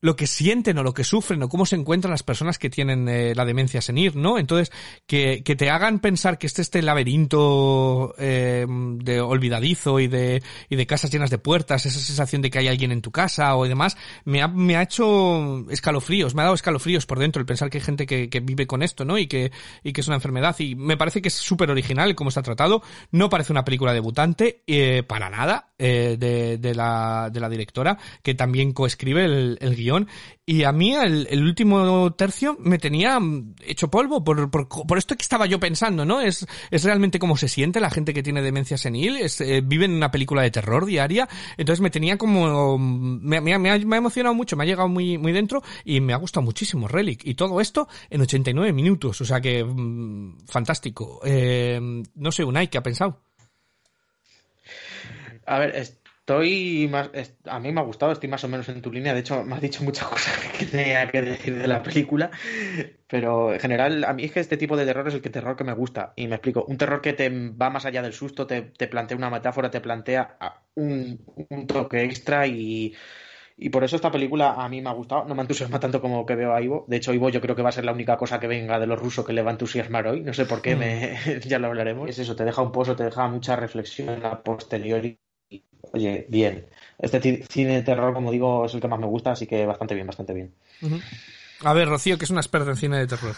lo que sienten o lo que sufren o cómo se encuentran las personas que tienen eh, la demencia senil, ¿no? Entonces, que, te hagan pensar que este este laberinto eh, de olvidadizo y de, y de casas llenas de puertas, esa sensación de que hay alguien en tu casa o demás, me ha, me ha hecho escalofríos, me ha dado escalofríos por dentro el pensar que hay gente que, que vive con esto, ¿no? Y que, y que es una enfermedad y me parece que es súper original cómo está tratado, no parece una película debutante, eh, para nada, eh, de, de, la, de la directora, que también coescribe el, el y a mí el, último tercio me tenía hecho polvo por, por, esto que estaba yo pensando, ¿no? Es, es realmente cómo se siente la gente que tiene demencia senil, es, eh, vive en una película de terror diaria, entonces me tenía como, me, ha, emocionado mucho, me ha llegado muy, muy dentro y me ha gustado muchísimo Relic. Y todo esto en 89 minutos, o sea que mmm, fantástico. Eh, no sé, Unai, ¿qué ha pensado? A ver, es, Estoy más, a mí me ha gustado, estoy más o menos en tu línea. De hecho, me has dicho muchas cosas que tenía que decir de la película, pero en general, a mí es que este tipo de terror es el que terror que me gusta. Y me explico, un terror que te va más allá del susto, te, te plantea una metáfora, te plantea un, un toque extra y, y por eso esta película a mí me ha gustado. No me entusiasma tanto como que veo a Ivo. De hecho, Ivo yo creo que va a ser la única cosa que venga de los rusos que le va a entusiasmar hoy. No sé por qué, mm. me... ya lo hablaremos. Es eso, te deja un pozo, te deja mucha reflexión a posteriori oye, bien. Este cine de terror, como digo, es el que más me gusta, así que bastante bien, bastante bien. A ver, Rocío, que es una experta en cine de terror.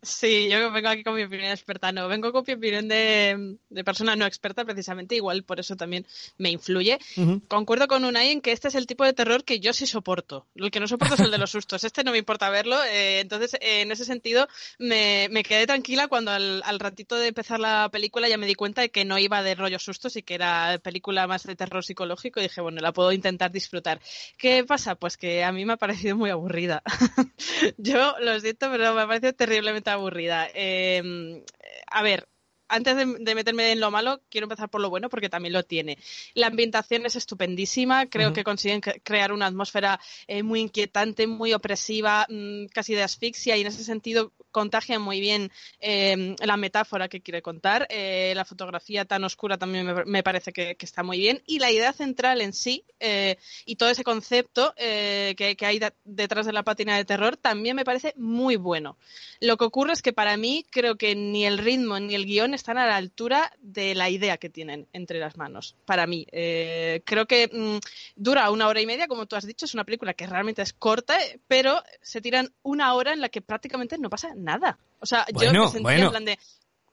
Sí, yo vengo aquí con mi opinión experta, no, vengo con mi opinión de, de persona no experta precisamente, igual por eso también me influye. Uh -huh. Concuerdo con Unai en que este es el tipo de terror que yo sí soporto. El que no soporto es el de los sustos, este no me importa verlo, eh, entonces eh, en ese sentido me, me quedé tranquila cuando al, al, ratito de empezar la película ya me di cuenta de que no iba de rollo sustos y que era película más de terror psicológico y dije, bueno, la puedo intentar disfrutar. ¿Qué pasa? Pues que a mí me ha parecido muy aburrida. yo lo siento, pero me ha parecido terriblemente aburrida. Eh, a ver, antes de, de, meterme en lo malo, quiero empezar por lo bueno porque también lo tiene. La ambientación es estupendísima, creo uh -huh. que consiguen crear una atmósfera eh, muy inquietante, muy opresiva, mmm, casi de asfixia y en ese sentido contagia muy bien eh, la metáfora que quiere contar. Eh, la fotografía tan oscura también me, me parece que, que, está muy bien y la idea central en sí eh, y todo ese concepto que, que, hay de, detrás de la pátina de terror también me parece muy bueno. Lo que ocurre es que para mí creo que ni el ritmo ni el guion están a la altura de la idea que tienen entre las manos. Para mí, eh, creo que mmm, dura una hora y media, como tú has dicho, es una película que realmente es corta, pero se tiran una hora en la que prácticamente no pasa nada. O sea, bueno, yo me sentía bueno. en plan de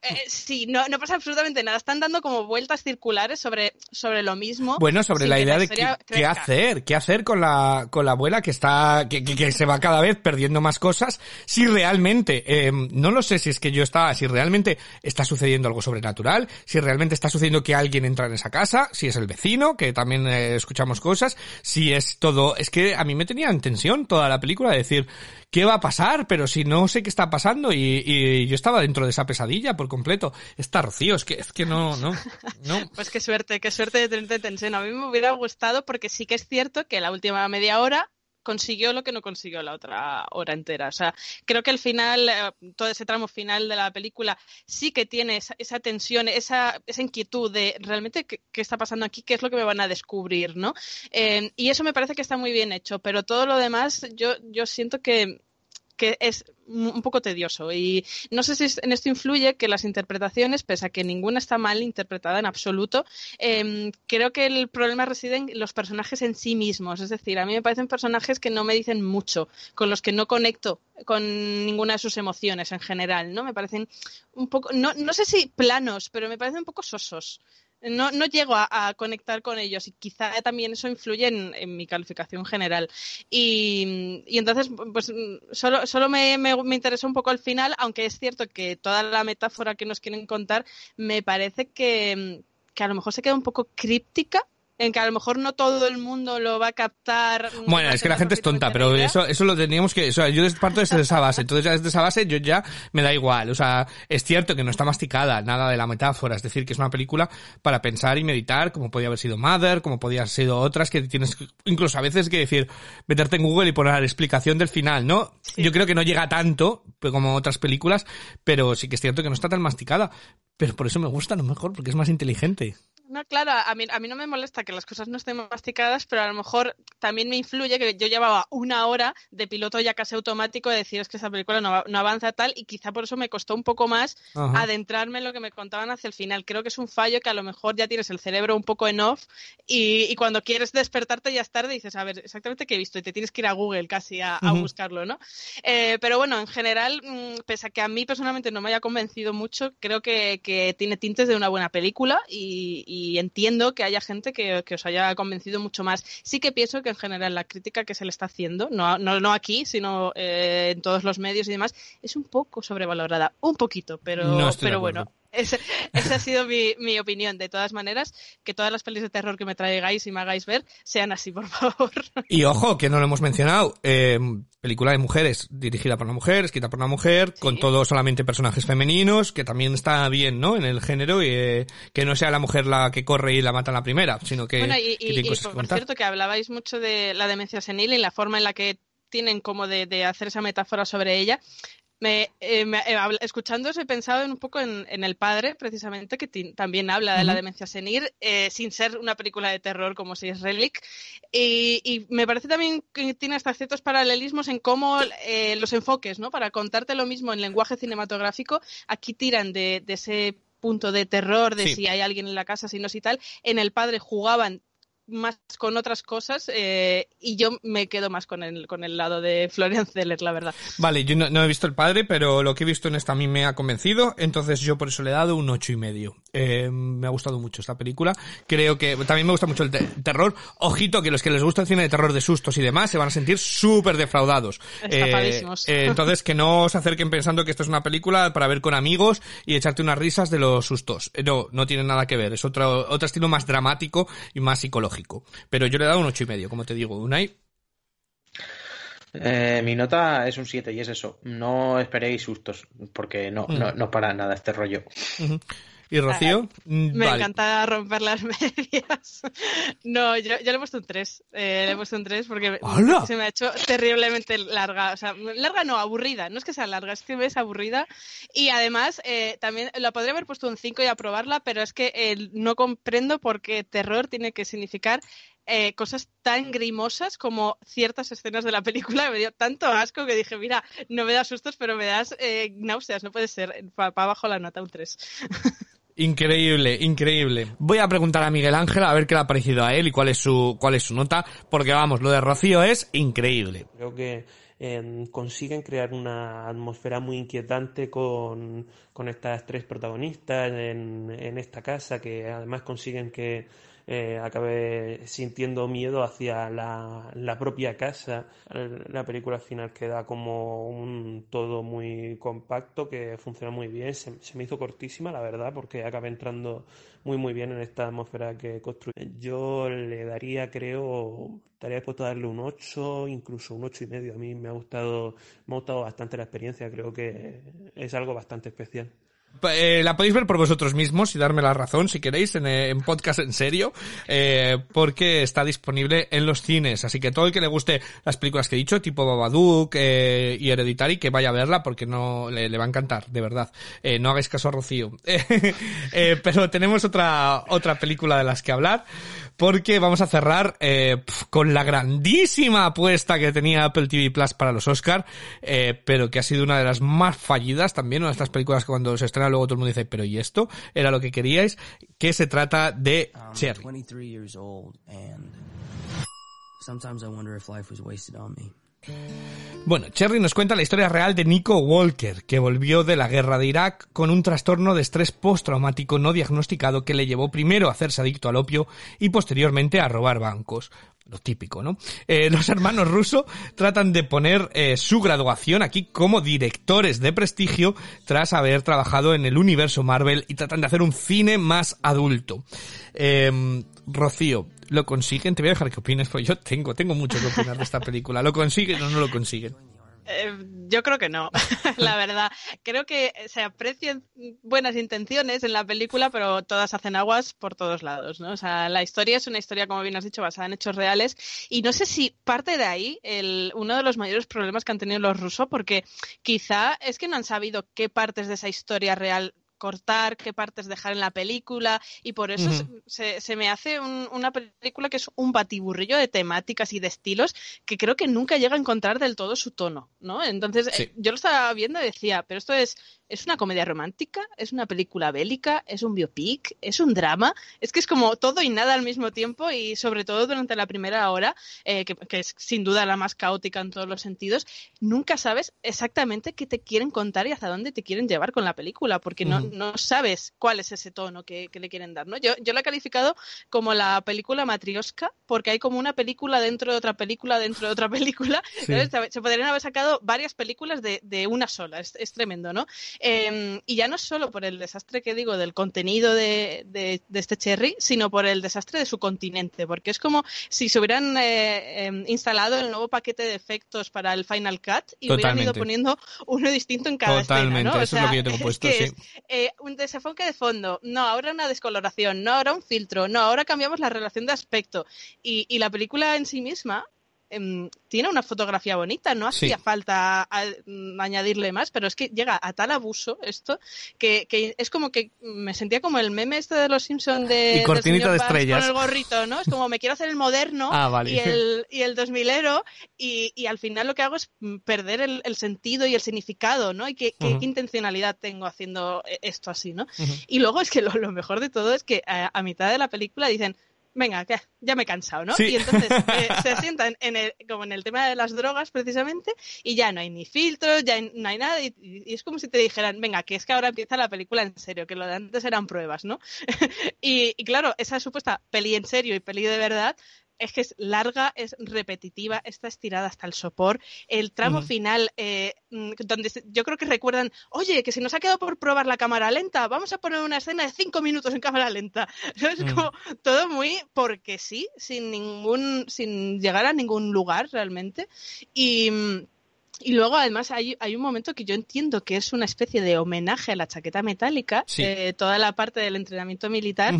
eh, sí, no, no pasa absolutamente nada. Están dando como vueltas circulares sobre, sobre lo mismo. Bueno, sobre la idea la de qué, qué, hacer, qué hacer con la, con la abuela que está, que, que, que se va cada vez perdiendo más cosas. Si realmente, eh, no lo sé si es que yo estaba, si realmente está sucediendo algo sobrenatural, si realmente está sucediendo que alguien entra en esa casa, si es el vecino, que también eh, escuchamos cosas, si es todo, es que a mí me tenía en tensión toda la película de decir, ¿qué va a pasar? Pero si no sé qué está pasando y, yo estaba dentro de esa pesadilla por completo. Está Rocío, es que, es que no, no, pues qué suerte, qué suerte de tenerte tensión. A mí me hubiera gustado porque sí que es cierto que la última media hora consiguió lo que no consiguió la otra hora entera. O sea, creo que el final, eh, todo ese tramo final de la película sí que tiene esa, esa tensión, esa, inquietud de realmente qué, qué, está pasando aquí, qué es lo que me van a descubrir, ¿no? Eh, y eso me parece que está muy bien hecho, pero todo lo demás yo, yo siento que que es un poco tedioso. Y no sé si en esto influye que las interpretaciones, pese a que ninguna está mal interpretada en absoluto, em, creo que el problema reside en los personajes en sí mismos. Es decir, a mí me parecen personajes que no me dicen mucho, con los que no conecto con ninguna de sus emociones en general, ¿no? Me parecen un poco, no, no sé si planos, pero me parecen un poco sosos no, no llego a, conectar con ellos y quizá también eso influye en, mi calificación general. Y, entonces, pues solo, solo me, me, me interesa un poco al final, aunque es cierto que toda la metáfora que nos quieren contar me parece que, que a lo mejor se queda un poco críptica en que a lo mejor no todo el mundo lo va a captar. Bueno, es que la gente es tonta, pero eso, eso lo teníamos que, o sea, yo parto desde esa base, entonces ya desde esa base yo ya me da igual, o sea, es cierto que no está masticada nada de la metáfora, es decir, que es una película para pensar y meditar, como podía haber sido Mother, como podía haber sido otras que tienes incluso a veces que decir, meterte en Google y poner la explicación del final, ¿no? Yo creo que no llega tanto como otras películas, pero sí que es cierto que no está tan masticada, pero por eso me gusta, a lo mejor, porque es más inteligente. No, claro, a mí, a mí no me molesta que las cosas no estén masticadas, pero a lo mejor también me influye que yo llevaba una hora de piloto ya casi automático de decir es que esa película no, no avanza tal y quizá por eso me costó un poco más adentrarme en lo que me contaban hacia el final. Creo que es un fallo que a lo mejor ya tienes el cerebro un poco en off y, y cuando quieres despertarte ya es tarde y dices, a ver, exactamente qué he visto y te tienes que ir a Google casi a, buscarlo, ¿no? Eh, pero bueno, en general, mm, pese a que a mí personalmente no me haya convencido mucho, creo que, que tiene tintes de una buena película y y entiendo que haya gente que, os haya convencido mucho más. Sí que pienso que en general la crítica que se le está haciendo, no, no, no aquí, sino eh, en todos los medios y demás, es un poco sobrevalorada. Un poquito, pero, pero bueno. Esa ha sido mi, mi, opinión. De todas maneras, que todas las pelis de terror que me traigáis y me hagáis ver sean así, por favor. Y ojo, que no lo hemos mencionado. Eh, película de mujeres, dirigida por una mujer, escrita por una mujer, con todo solamente personajes femeninos, que también está bien, ¿no? En el género, y eh, que no sea la mujer la que corre y la mata en la primera, sino que. Bueno, y, por, cierto, que hablabais mucho de la demencia senil y la forma en la que tienen como de, de, hacer esa metáfora sobre ella. Me, eh, eh, escuchando eso he pensado un poco en, El Padre, precisamente, que también habla de la demencia senil, eh, sin ser una película de terror como si es Relic. Y, me parece también que tiene hasta ciertos paralelismos en cómo los enfoques, ¿no? Para contarte lo mismo en lenguaje cinematográfico, aquí tiran de, ese punto de terror, de si hay alguien en la casa, si no, si tal. En El Padre jugaban más con otras cosas eh, y yo me quedo más con el, con el lado de Florian Zeller, la verdad. Vale, yo no, he visto El Padre, pero lo que he visto en esta a mí me ha convencido, entonces yo por eso le he dado un ocho y medio. Eh, me ha gustado mucho esta película. Creo que también me gusta mucho el terror. Ojito que los que les gusta el cine de terror de sustos y demás se van a sentir súper defraudados. Eh, eh, entonces que no os acerquen pensando que esto es una película para ver con amigos y echarte unas risas de los sustos. No, no tiene nada que ver. Es otro, otro estilo más dramático y más psicológico. Pero yo le he dado un ocho y medio, como te digo. Unai. Eh, mi nota es un 7 y es eso. No esperéis sustos, porque no, no, no para nada este rollo. ¿Y Rocío? Mm, me encanta romper las medias. No, yo, yo le he puesto un 3. Eh, le he puesto un 3 porque se me ha hecho terriblemente larga. O sea, larga no, aburrida. No es que sea larga, es que es aburrida. Y además, eh, también la podría haber puesto un 5 y aprobarla, pero es que eh, no comprendo por qué terror tiene que significar eh, cosas tan grimosas como ciertas escenas de la película. Me dio tanto asco que dije, mira, no me das sustos, pero me das eh, náuseas, no puede ser. Para abajo la nota, un 3. Increíble, increíble. Voy a preguntar a Miguel Ángel a ver qué le ha parecido a él y cuál es su, cuál es su nota, porque vamos, lo de Rocío es increíble. Creo que em, consiguen crear una atmósfera muy inquietante con, con estas tres protagonistas en, en esta casa, que además consiguen que eh, acabé sintiendo miedo hacia la, la, propia casa. La película al final queda como un todo muy compacto que funciona muy bien. Se, me hizo cortísima, la verdad, porque acabé entrando muy muy bien en esta atmósfera que construye. Yo le daría, creo, estaría dispuesto a darle un 8, incluso un 8 y medio. A mí me ha gustado, me ha gustado bastante la experiencia, creo que es algo bastante especial. Eh, la podéis ver por vosotros mismos y darme la razón si queréis en, eh, podcast en serio, eh, porque está disponible en los cines. Así que todo el que le guste las películas que he dicho, tipo Babadook y Hereditary, que vaya a verla porque no le, va a encantar, de verdad. no hagáis caso a Rocío. pero tenemos otra, otra película de las que hablar. Porque vamos a cerrar eh, con la grandísima apuesta que tenía Apple TV Plus para los Oscar, eh, pero que ha sido una de las más fallidas también, una de estas películas que cuando se estrena luego todo el mundo dice, pero ¿y esto? Era lo que queríais, que se trata de Cherry. Bueno, Cherry nos cuenta la historia real de Nico Walker, que volvió de la guerra de Irak con un trastorno de estrés postraumático no diagnosticado que le llevó primero a hacerse adicto al opio y posteriormente a robar bancos. Lo típico, ¿no? Eh, los hermanos Russo tratan de poner eh, su graduación aquí como directores de prestigio tras haber trabajado en el universo Marvel y tratan de hacer un cine más adulto. Eh, Rocío, ¿lo consiguen? Te voy a dejar que opines, porque yo tengo, tengo mucho que opinar de esta película. ¿Lo consiguen o no lo consiguen? Eh, yo creo que no, la verdad. Creo que se aprecian buenas intenciones en la película, pero todas hacen aguas por todos lados, ¿no? O sea, la historia es una historia, como bien has dicho, basada en hechos reales. Y no sé si parte de ahí el, uno de los mayores problemas que han tenido los rusos, porque quizá es que no han sabido qué partes de esa historia real cortar, qué partes dejar en la película y por eso se, se, me hace una película que es un batiburrillo de temáticas y de estilos que creo que nunca llega a encontrar del todo su tono, ¿no? Entonces eh, yo lo estaba viendo y decía, pero esto es ¿Es una comedia romántica? ¿Es una película bélica? ¿Es un biopic? ¿Es un drama? Es que es como todo y nada al mismo tiempo y sobre todo durante la primera hora, eh, que, es sin duda la más caótica en todos los sentidos, nunca sabes exactamente qué te quieren contar y hasta dónde te quieren llevar con la película, porque no, no sabes cuál es ese tono que, le quieren dar. ¿no? Yo, yo la he calificado como la película matrioska, porque hay como una película dentro de otra película dentro de otra película. Se podrían haber sacado varias películas de, de una sola. Es, es tremendo, ¿no? Em, y ya no solo por el desastre que digo del contenido de, de, este Cherry, sino por el desastre de su continente, porque es como si se hubieran eh, em, instalado el nuevo paquete de efectos para el Final Cut y hubieran ido poniendo uno distinto en cada Totalmente. escena. ¿no? Eso es lo que yo tengo puesto, sí. Eh, un desenfoque de fondo, no, ahora una descoloración, no, ahora un filtro, no, ahora cambiamos la relación de aspecto. Y, y la película en sí misma Em, tiene una fotografía bonita, no hacía falta mm, añadirle más, pero es que llega a tal abuso esto que, es como que me sentía como el meme este de los Simpsons de, y cortinita de estrellas. con el gorrito, ¿no? Es como me quiero hacer el moderno ah, y el y el 2000ero y, y, al final lo que hago es perder el, sentido y el significado, ¿no? Y qué, intencionalidad tengo haciendo eh, esto así, ¿no? Y luego es que lo, mejor de todo es que a mitad de la película dicen venga, ya, ya me he cansado, ¿no? Y entonces eh, se sientan en el, como en el tema de las drogas precisamente y ya no hay ni filtros, ya no hay nada y, es como si te dijeran, venga, que es que ahora empieza la película en serio, que lo de antes eran pruebas, ¿no? y, y, claro, esa supuesta peli en serio y peli de verdad es que es larga, es repetitiva, está estirada hasta el sopor. El tramo final, eh, mm, donde yo creo que recuerdan, oye, que se nos ha quedado por probar la cámara lenta, vamos a poner una escena de cinco minutos en cámara lenta. Es mm. como todo muy porque sí, sin ningún, sin llegar a ningún lugar realmente. Y. Y luego, además, hay, hay, un momento que yo entiendo que es una especie de homenaje a la chaqueta metálica, eh, toda la parte del entrenamiento militar,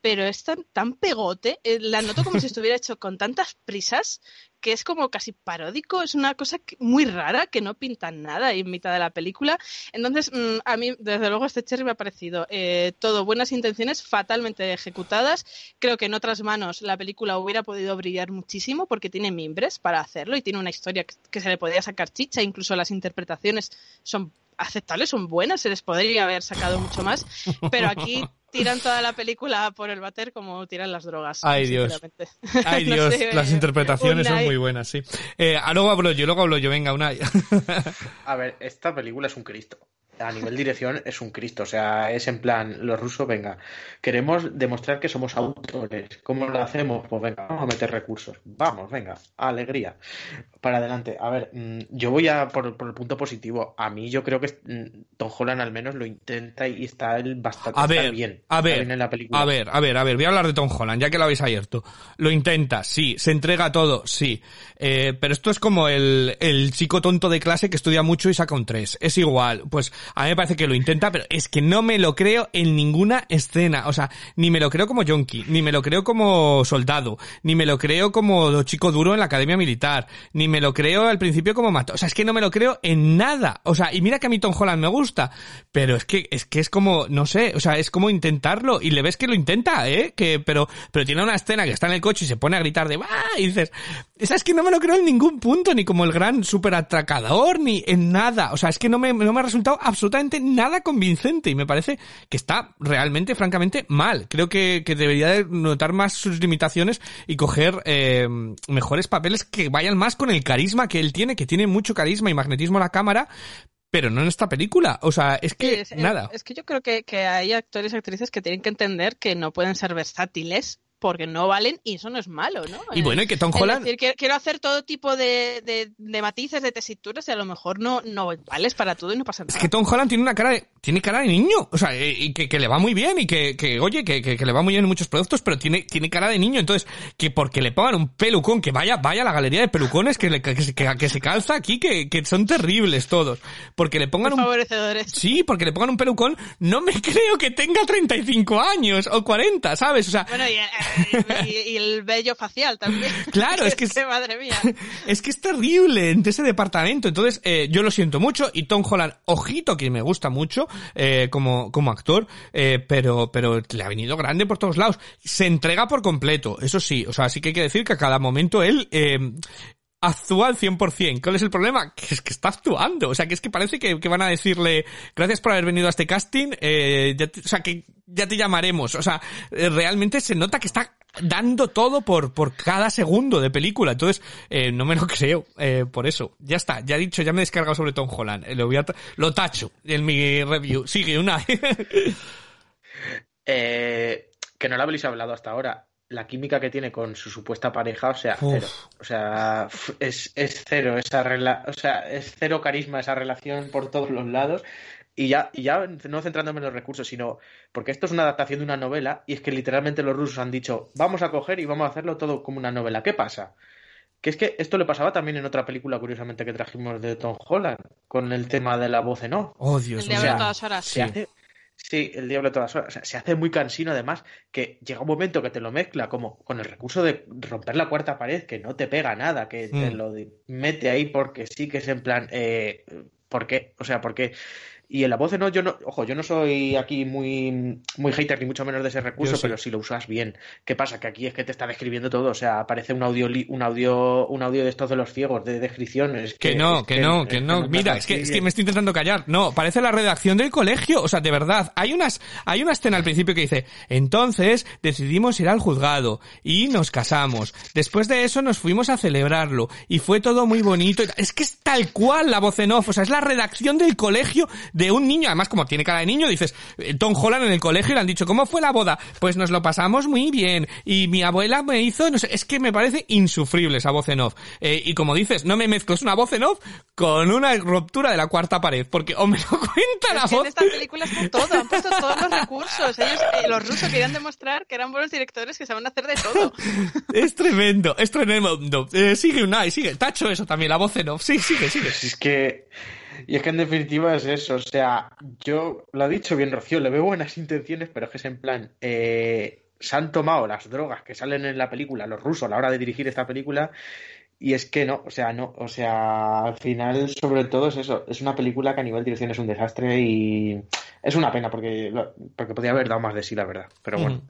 pero es tan, tan pegote, eh, la noto como si estuviera hecho con tantas prisas que es como casi paródico, es una cosa muy rara que no pinta nada en mitad de la película. Entonces, mm, a mí, desde luego, este Cherry me ha parecido eh, todo buenas intenciones, fatalmente ejecutadas. Creo que en otras manos la película hubiera podido brillar muchísimo porque tiene mimbres para hacerlo y tiene una historia que se le podía sacar chicha, incluso las interpretaciones son aceptables, son buenas, se les podría haber sacado mucho más, pero aquí tiran toda la película por el bater como tiran las drogas. Ay Dios. Ay Dios, las interpretaciones son muy buenas, sí. Eh, ah, luego hablo yo, luego hablo yo, venga, una. A ver, esta película es un Cristo a nivel dirección es un Cristo. O sea, es en plan, los rusos, venga, queremos demostrar que somos autores. ¿Cómo lo hacemos? Pues venga, vamos a meter recursos. Vamos, venga, alegría. Para adelante. A ver, mm, yo voy a por, el punto positivo. A mí yo creo que mm, Tom Holland al menos lo intenta y está él bastante a ver, bien. A ver, en la película. a ver, a ver, a ver, voy a hablar de Tom Holland, ya que lo habéis abierto. Lo intenta, sí. Se entrega todo, sí. Eh, pero esto es como el, el chico tonto de clase que estudia mucho y saca un 3. Es igual. Pues a mí me parece que lo intenta, pero es que no me lo creo en ninguna escena. O sea, ni me lo creo como yonki, ni me lo creo como soldado, ni me lo creo como chico duro en la academia militar, ni me lo creo al principio como mato. O sea, es que no me lo creo en nada. O sea, y mira que a mí Tom Holland me gusta, pero es que, es que es como, no sé, o sea, es como intentarlo y le ves que lo intenta, ¿eh? Que, pero, pero tiene una escena que está en el coche y se pone a gritar de, ¡ah! Y dices, es que no me lo creo en ningún punto, ni como el gran super atracador, ni en nada. O sea, es que no me, no me ha resultado absolutamente nada convincente y me parece que está realmente, francamente, mal. Creo que, que debería de notar más sus limitaciones y coger eh, mejores papeles que vayan más con el carisma que él tiene, que tiene mucho carisma y magnetismo a la cámara, pero no en esta película. O sea, es que Sí, nada. Es que yo creo que, que hay actores y actrices que tienen que entender que no pueden ser versátiles porque no valen y eso no es malo, ¿no? Y bueno, y que Tom Es Holland... decir, quiero, quiero hacer todo tipo de, de, de matices, de tesituras y a lo mejor no, no vales para todo y no pasa nada. Es que Tom Holland tiene una cara de, tiene cara de niño, o sea, eh, y que, que le va muy bien y que, que oye, que, que, que le va muy bien en muchos productos, pero tiene, tiene cara de niño, entonces, que porque le pongan un pelucón, que vaya, vaya a la galería de pelucones que, le, que, se, que, que se calza aquí, que, que son terribles todos, porque le pongan un favorecedores. Sí, porque le pongan un pelucón, no me creo que tenga 35 años o 40, ¿sabes? O sea, Bueno, y, y- y el vello facial también. Claro, es que es- madre mía. es que es terrible en ese departamento. Entonces, eh, yo lo siento mucho. Y Tom Holland, ojito que me gusta mucho eh, como, como actor, eh, pero, pero le ha venido grande por todos lados. Se entrega por completo, eso sí. O sea, sí que hay que decir que a cada momento él... Actúa al 100%. ¿Cuál es el problema? Que es que está actuando. O sea, que es que parece que, van a decirle, gracias por haber venido a este casting, eh, ya te- o sea, que ya te llamaremos. O sea, eh, realmente se nota que está dando todo por, cada segundo de película. Entonces, eh, no me lo creo, eh, por eso. Ya está, ya he dicho, ya me he descargado sobre Tom Holland. Eh, Lo, voy a lo tacho en mi review. Sigue una. Eh, que no lo habéis hablado hasta ahora. La química que tiene con su supuesta pareja, o sea, Uf. cero. O sea, es, es cero esa rela o sea, es cero carisma esa relación por todos los lados. Y ya, y ya no centrándome en los recursos, sino porque esto es una adaptación de una novela y es que literalmente los rusos han dicho, vamos a coger y vamos a hacerlo todo como una novela. ¿Qué pasa? Que es que esto le pasaba también en otra película, curiosamente, que trajimos de Tom Holland, con el tema de la voz en off. oh, Dios El mío. diablo sea, a todas horas. Se hace, sí, el diablo todas horas. O sea, se hace muy cansino, además, que llega un momento que te lo mezcla como con el recurso de romper la cuarta pared, que no te pega nada, que te Mm. lo mete ahí porque sí que es en plan, eh, ¿por qué? O sea, porque. Y en la voz en off, yo no, ojo, yo no soy aquí muy, muy hater ni mucho menos de ese recurso, pero si lo usas bien. ¿Qué pasa? Que aquí es que te está describiendo todo, o sea, aparece un audio, un audio, un audio de estos de los ciegos, de descripciones. Que no, es que no, que no. Mira, es que, es que me estoy intentando callar. No, parece la redacción del colegio. O sea, de verdad. Hay unas, hay una escena al principio que dice, entonces decidimos ir al juzgado y nos casamos. Después de eso nos fuimos a celebrarlo y fue todo muy bonito. Es que es tal cual la voz en off. O sea, es la redacción del colegio de un niño. Además, como tiene cara de niño, dices, eh, Tom Holland en el colegio y le han dicho, ¿cómo fue la boda? Pues nos lo pasamos muy bien. Y mi abuela me hizo, no sé, es que me parece insufrible esa voz en off. Eh, y como dices, no me mezclo, es una voz en off con una ruptura de la cuarta pared. Porque o me lo cuenta la Es que voz. en esta película está todo, han puesto todos los recursos. Ellos, eh, los rusos querían demostrar que eran buenos directores que saben hacer de todo. Es tremendo, es tremendo. Eh, sigue Unai, sigue. Tacho eso también, la voz en off. Sí, sigue, sigue. Es que. Y es que en definitiva es eso. O sea, yo lo ha dicho bien Rocío, le veo buenas intenciones, pero es que es en plan. eh, se han tomado las drogas que salen en la película, los rusos, a la hora de dirigir esta película. Y es que no, o sea, no, o sea, al final, sobre todo es eso, es una película que a nivel dirección es un desastre y es una pena porque, porque podría haber dado más de sí, la verdad. Pero bueno.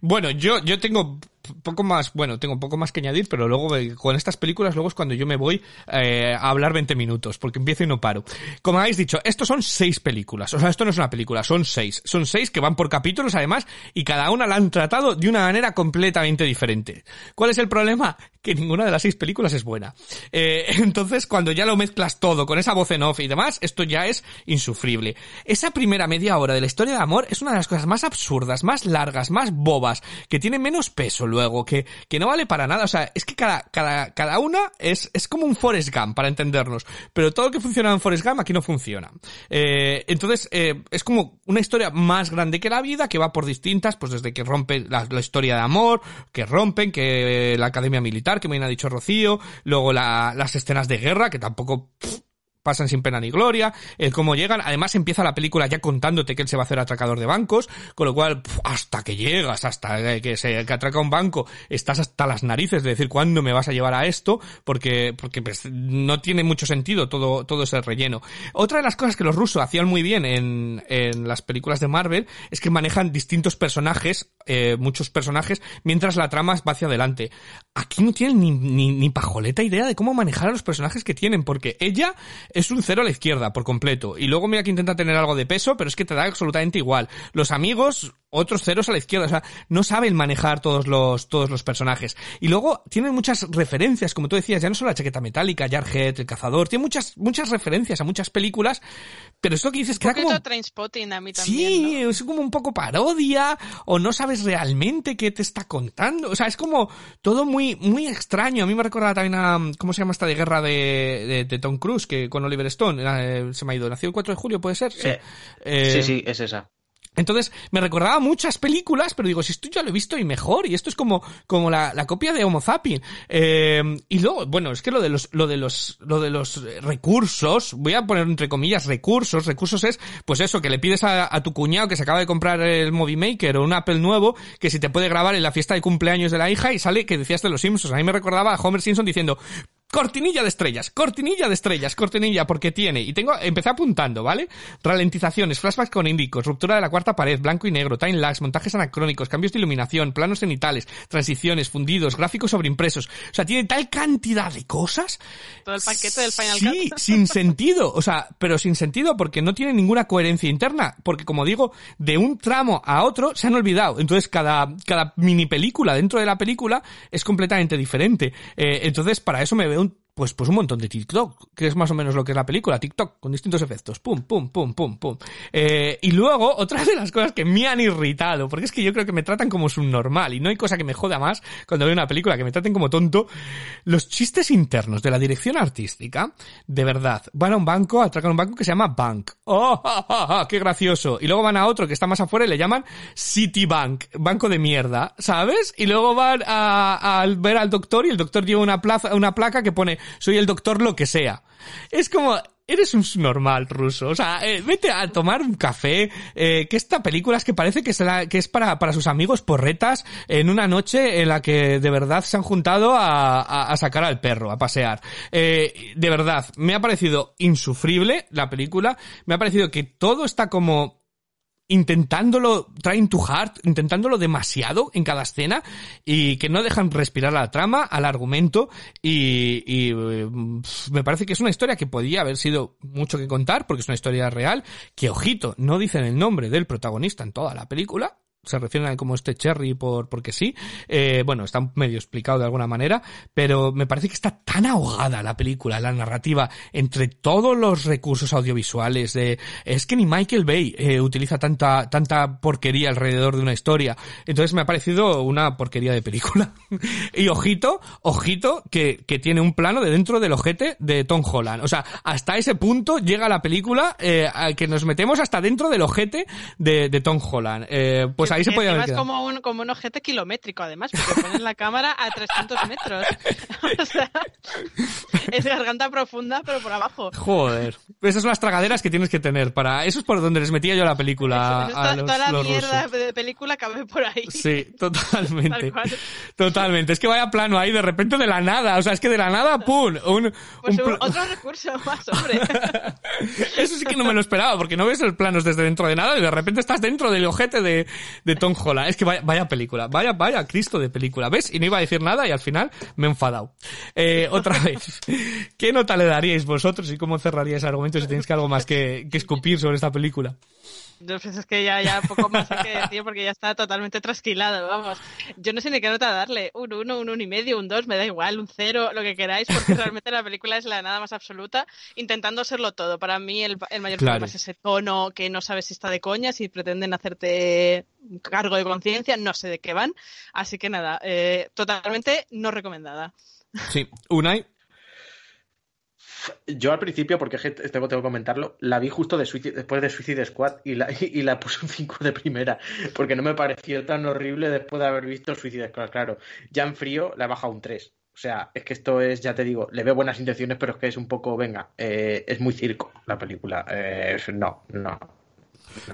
Bueno, yo, yo tengo poco más, bueno, tengo poco más que añadir, pero luego con estas películas, luego es cuando yo me voy eh, a hablar 20 minutos, porque empiezo y no paro. Como habéis dicho, estos son seis películas. O sea, esto no es una película, son seis. Son seis que van por capítulos, además, y cada una la han tratado de una manera completamente diferente. ¿Cuál es el problema? Que ninguna de las seis películas es buena. Eh, entonces, cuando ya lo mezclas todo con esa voz en off y demás, esto ya es insufrible. Esa primera media hora de la historia de amor es una de las cosas más absurdas, más largas, más bobas, que tiene menos peso luego, que, que no vale para nada. O sea, es que cada, cada, cada una es, es como un Forrest Gump, para entendernos. Pero todo lo que funciona en Forrest Gump aquí no funciona. Eh, entonces, eh, es como una historia más grande que la vida, que va por distintas, pues desde que rompe la, historia de amor, que rompen, que la academia militar, que me ha dicho Rocío, luego la- las escenas de guerra, que tampoco... pasan sin pena ni gloria, el cómo llegan, además empieza la película ya contándote que él se va a hacer atracador de bancos, con lo cual, hasta que llegas, hasta que se que atraca un banco, estás hasta las narices de decir cuándo me vas a llevar a esto, porque, porque pues, no tiene mucho sentido todo, todo ese relleno. Otra de las cosas que los rusos hacían muy bien en, en las películas de Marvel es que manejan distintos personajes, eh, muchos personajes, mientras la trama va hacia adelante. Aquí no tienen ni, ni, ni pajoleta idea de cómo manejar a los personajes que tienen, porque ella es un cero a la izquierda por completo. Y luego mira que intenta tener algo de peso, pero es que te da absolutamente igual. Los amigos, otros ceros a la izquierda. O sea, no saben manejar todos los, todos los personajes. Y luego tienen muchas referencias, como tú decías, ya no solo la chaqueta metálica, Jarhead, el cazador, tiene muchas, muchas referencias a muchas películas, pero esto que dices que como... Trainspotting a mí también. Sí, ¿no? es como un poco parodia, o no sabes realmente qué te está contando. O sea, es como todo muy, muy extraño. A mí me recuerda también a, ¿cómo se llama esta de guerra de, de, de Tom Cruise, que con Oliver Stone, eh, se me ha ido, nació el 4 de julio, ¿puede ser? Sí. Eh, Eh, Sí, sí, es esa. Entonces, me recordaba muchas películas, pero digo, si esto ya lo he visto y mejor, y esto es como, como la, la copia de Homo Zapping. Eh, y luego, bueno, es que lo de los, lo de los, lo de los recursos, voy a poner entre comillas recursos, recursos es, pues eso, que le pides a, a tu cuñado que se acaba de comprar el Movie Maker o un Apple nuevo, que si te puede grabar en la fiesta de cumpleaños de la hija y sale que decías de los Simpsons. A mí me recordaba a Homer Simpson diciendo, cortinilla de estrellas, cortinilla de estrellas, cortinilla, porque tiene, y tengo, empecé apuntando, ¿vale? Ralentizaciones, flashbacks con índicos, ruptura de la cuarta pared, blanco y negro, time lags, montajes anacrónicos, cambios de iluminación, planos cenitales, transiciones, fundidos, gráficos sobreimpresos. O sea, tiene tal cantidad de cosas. Todo el paquete del Final Sí, Cut. sin sentido. O sea, pero sin sentido porque no tiene ninguna coherencia interna. Porque como digo, de un tramo a otro se han olvidado. Entonces cada, cada mini película dentro de la película es completamente diferente. Eh, entonces para eso me veo pues, pues un montón de TikTok, que es más o menos lo que es la película, TikTok, con distintos efectos, pum, pum, pum, pum, pum. Eh, y luego, otra de las cosas que me han irritado, porque es que yo creo que me tratan como subnormal, y no hay cosa que me joda más cuando veo una película que me traten como tonto, los chistes internos de la dirección artística, de verdad, van a un banco, atracan un banco que se llama Bank. ¡Oh, ja, ja, ja! qué gracioso! Y luego van a otro que está más afuera y le llaman Citibank, banco de mierda, ¿sabes? Y luego van a, a ver al doctor y el doctor lleva una, plaza, una placa que pone soy el doctor lo que sea. Es como, eres un normal ruso. O sea, eh, vete a tomar un café, eh, que esta película es que parece que, que es para, para sus amigos porretas en una noche en la que de verdad se han juntado a, a- a sacar al perro, a pasear. Eh, de verdad, me ha parecido insufrible la película, me ha parecido que todo está como intentándolo, trying to hard, intentándolo demasiado en cada escena y que no dejan respirar a la trama, al argumento y, y, me parece que es una historia que podía haber sido mucho que contar porque es una historia real que, ojito, no dicen el nombre del protagonista en toda la película, se refieren a como este Cherry por porque sí. Eh, bueno, está medio explicado de alguna manera, pero me parece que está tan ahogada la película, la narrativa, entre todos los recursos audiovisuales de es que ni Michael Bay eh, utiliza tanta tanta porquería alrededor de una historia. Entonces me ha parecido una porquería de película. y ojito, ojito que, que tiene un plano de dentro del ojete de Tom Holland. O sea, hasta ese punto llega la película eh, que nos metemos hasta dentro del ojete de, de Tom Holland. Eh, ahí se podía haber es como un, como un ojete kilométrico, además, porque ponen la cámara a 300 metros. o sea, es garganta profunda, pero por abajo. Joder. Esas son las tragaderas que tienes que tener para... Eso es por donde les metía yo la película Eso, a los, toda la los mierda rusos. de película cabe por ahí. Sí, totalmente. Totalmente. Es que vaya plano ahí de repente de la nada. O sea, es que de la nada, ¡pum! Un, Pues un un- pla- otro recurso más, hombre. Eso sí que no me lo esperaba, porque no ves los planos desde dentro de nada y de repente estás dentro del ojete de, de Tom Holland. Es que vaya, vaya película, vaya, vaya Cristo de película. ¿Ves? Y no iba a decir nada y al final me he enfadado. Eh, otra vez, ¿qué nota le daríais vosotros y cómo cerraríais argumentos si tenéis que algo más que, que escupir sobre esta película? Yo pues es que ya, ya poco más hay que decir porque ya está totalmente trasquilado, vamos. Yo no sé ni qué nota darle, un 1, un 1 y medio, un 2, me da igual, un 0, lo que queráis, porque realmente la película es la nada más absoluta, intentando serlo todo. Para mí el, el mayor Claro. problema es ese tono que no sabes si está de coña, si pretenden hacerte cargo de conciencia, no sé de qué van. Así que nada, eh, totalmente no recomendada. Sí, Unai. Yo al principio, porque tengo, tengo que comentarlo, la vi justo de después de Suicide Squad y la, y la puse un 5 de primera, porque no me pareció tan horrible después de haber visto Suicide Squad. Claro, ya en frío la he bajado un 3. O sea, es que esto es, ya te digo, le veo buenas intenciones, pero es que es un poco, venga, eh, es muy circo la película. Eh, no, no.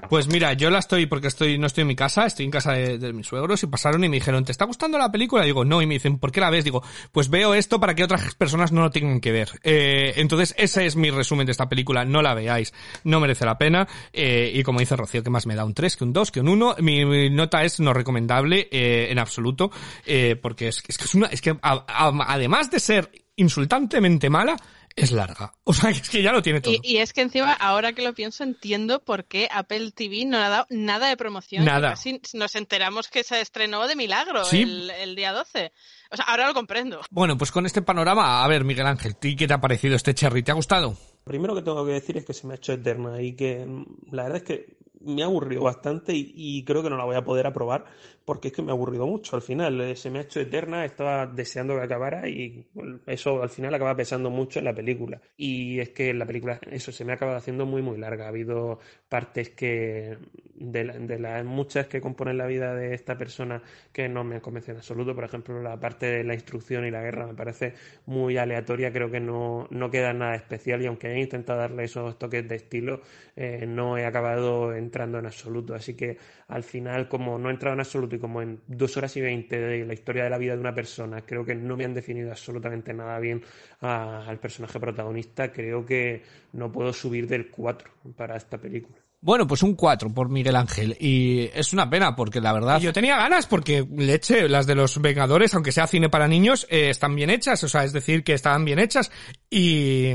Pues mira, yo la estoy porque estoy no estoy en mi casa, estoy en casa de, mis suegros y pasaron y me dijeron, ¿te está gustando la película? Y digo, no, y me dicen, ¿por qué la ves? Digo, pues veo esto para que otras personas no lo tengan que ver. Eh, entonces, ese es mi resumen de esta película, no la veáis, no merece la pena. Eh, y como dice Rocío, que más me da un 3 que un 2 que un 1. Mi, nota es no recomendable eh, en absoluto, eh, porque es, que es una, es que además de ser insultantemente mala, es larga. O sea, es que ya lo tiene todo. Y, y es que encima, ahora que lo pienso, entiendo por qué Apple TV no ha dado nada de promoción. Nada. Casi nos enteramos que se estrenó de milagro Sí. el, el día 12. O sea, ahora lo comprendo. Bueno, pues con este panorama, a ver, Miguel Ángel, ¿tú qué te ha parecido este cherry? ¿Te ha gustado? Primero que tengo que decir es que se me ha hecho eterna y que la verdad es que me ha aburrido bastante y, y creo que no la voy a poder aprobar porque es que me ha aburrido mucho al final. Eh, se me ha hecho eterna, estaba deseando que acabara y eso al final acaba pesando mucho en la película. Y es que la película, eso se me ha acabado haciendo muy muy larga. Ha habido partes que de las muchas que componen la vida de esta persona que no me han convencido en absoluto. Por ejemplo, la parte de la instrucción y la guerra me parece muy aleatoria, creo que no, no queda nada especial y aunque he intentado darle esos toques de estilo, eh, no he acabado entrando en absoluto. Así que al final, como no he entrado en absoluto y como en dos horas y veinte de la historia de la vida de una persona, creo que no me han definido absolutamente nada bien a- al personaje protagonista, creo que no puedo subir del 4 para esta película. Bueno, pues un 4 por Miguel Ángel. Y es una pena porque la verdad yo tenía ganas porque leche, las de los Vengadores, aunque sea cine para niños, eh, están bien hechas. O sea, es decir, que estaban bien hechas. Y...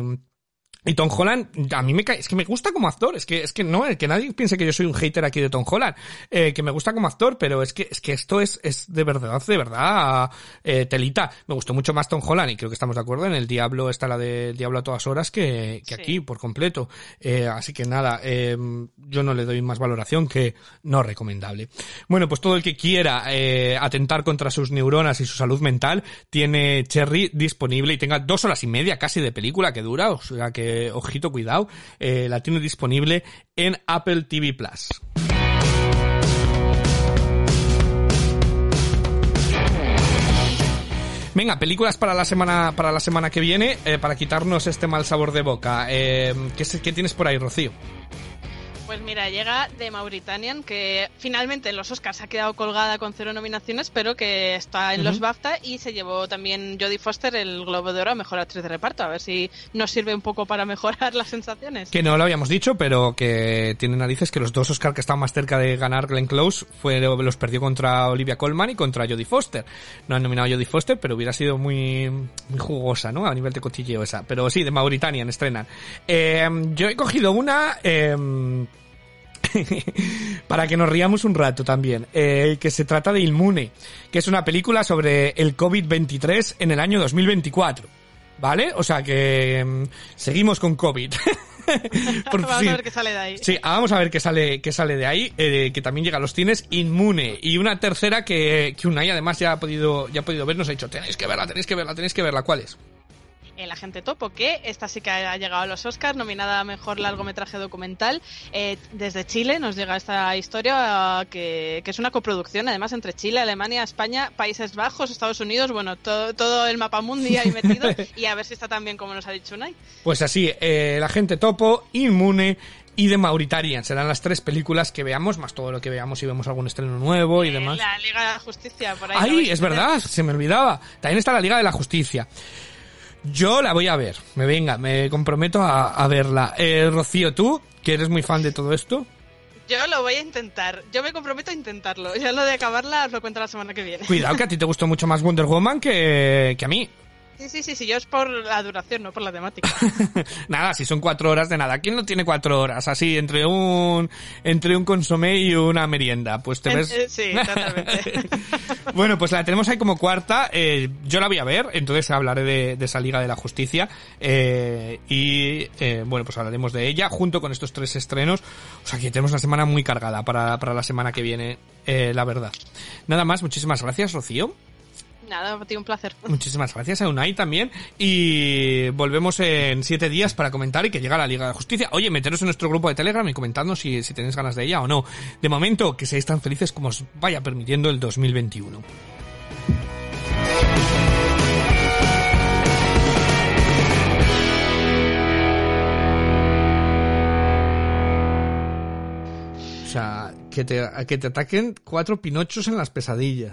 Y Tom Holland, a mí me cae, es que me gusta como actor, es que, es que no, que nadie piense que yo soy un hater aquí de Tom Holland, eh, que me gusta como actor, pero es que, es que esto es, es de verdad, de verdad, eh, telita. Me gustó mucho más Tom Holland y creo que estamos de acuerdo en el Diablo, está la de Diablo a todas horas que, que Sí. aquí, por completo. Eh, así que nada, eh, yo no le doy más valoración que no recomendable. Bueno, pues todo el que quiera eh, atentar contra sus neuronas y su salud mental tiene Cherry disponible y tenga dos horas y media casi de película que dura, o sea que ojito, cuidado, eh, la tiene disponible en Apple TV Plus. Venga, películas para la semana para la semana que viene eh, para quitarnos este mal sabor de boca. Eh, ¿qué, ¿Qué tienes por ahí, Rocío? Pues mira, llega de Mauritanian, que finalmente en los Oscars ha quedado colgada con cero nominaciones, pero que está en los. BAFTA y se llevó también Jodie Foster el Globo de Oro a Mejor Actriz de Reparto. A ver si nos sirve un poco para mejorar las sensaciones. Que no lo habíamos dicho, pero que tiene narices que los dos Oscar que estaban más cerca de ganar Glenn Close fue, los perdió contra Olivia Colman y contra Jodie Foster. No han nominado a Jodie Foster, pero hubiera sido muy, muy jugosa, ¿no? A nivel de cotilleo esa. Pero sí, de Mauritania estrenan. Eh, yo he cogido una... eh, para que nos riamos un rato también, eh, que se trata de Inmune, que es una película sobre el COVID-23 en el año 2024. ¿Vale? O sea que mm, seguimos con COVID. Por Vamos fin. a ver qué sale de ahí. Sí, vamos a ver qué sale, qué sale de ahí, eh, que también llega a los cines Inmune. Y una tercera que, que Unai además ya ha podido, ya ha podido ver, nos ha dicho, tenéis que verla, tenéis que verla, tenéis que verla. ¿Cuál es? El agente topo, que esta sí que ha llegado a los Oscars, nominada a mejor largometraje documental. Eh, desde Chile nos llega esta historia eh, que, que es una coproducción, además, entre Chile, Alemania, España, Países Bajos, Estados Unidos, bueno, todo, todo el mapa mundi ahí metido. y a ver si está tan bien como nos ha dicho Unai. Pues así, eh, La gente topo, Inmune y The Mauritanian. Serán las tres películas que veamos, más todo lo que veamos si vemos algún estreno nuevo y Eh, demás. La Liga de la Justicia, por ahí. la ¡Ay, vais a es verdad! Se me olvidaba. También está la Liga de la Justicia. Yo la voy a ver. Me venga, me comprometo a, a verla. Eh, Rocío, tú, que eres muy fan de todo esto. Yo lo voy a intentar. Yo me comprometo a intentarlo. Ya lo de acabarla os lo cuento la semana que viene. Cuidado, que a ti te gustó mucho más Wonder Woman que, que a mí. Sí, sí, sí, sí. Yo es por la duración, no por la temática. nada, si son cuatro horas de nada. ¿Quién no tiene cuatro horas? Así, entre un, entre un consomé y una merienda. Pues te ves... Eh, sí, totalmente. bueno, pues la tenemos ahí como cuarta. Eh, yo la voy a ver, entonces hablaré de, de esa Liga de la Justicia. Eh, y eh, bueno, pues hablaremos de ella junto con estos tres estrenos. O sea que tenemos una semana muy cargada para, para la semana que viene, eh, la verdad. Nada más, muchísimas gracias, Rocío. Nada, ha sido un placer. Muchísimas gracias a Unai también. Y volvemos en siete días para comentar y que llega la Liga de Justicia. Oye, meteros en nuestro grupo de Telegram y comentadnos si, si tenéis ganas de ella o no. De momento, que seáis tan felices como os vaya permitiendo el 2021. O sea, que te, que te ataquen cuatro pinochos en las pesadillas.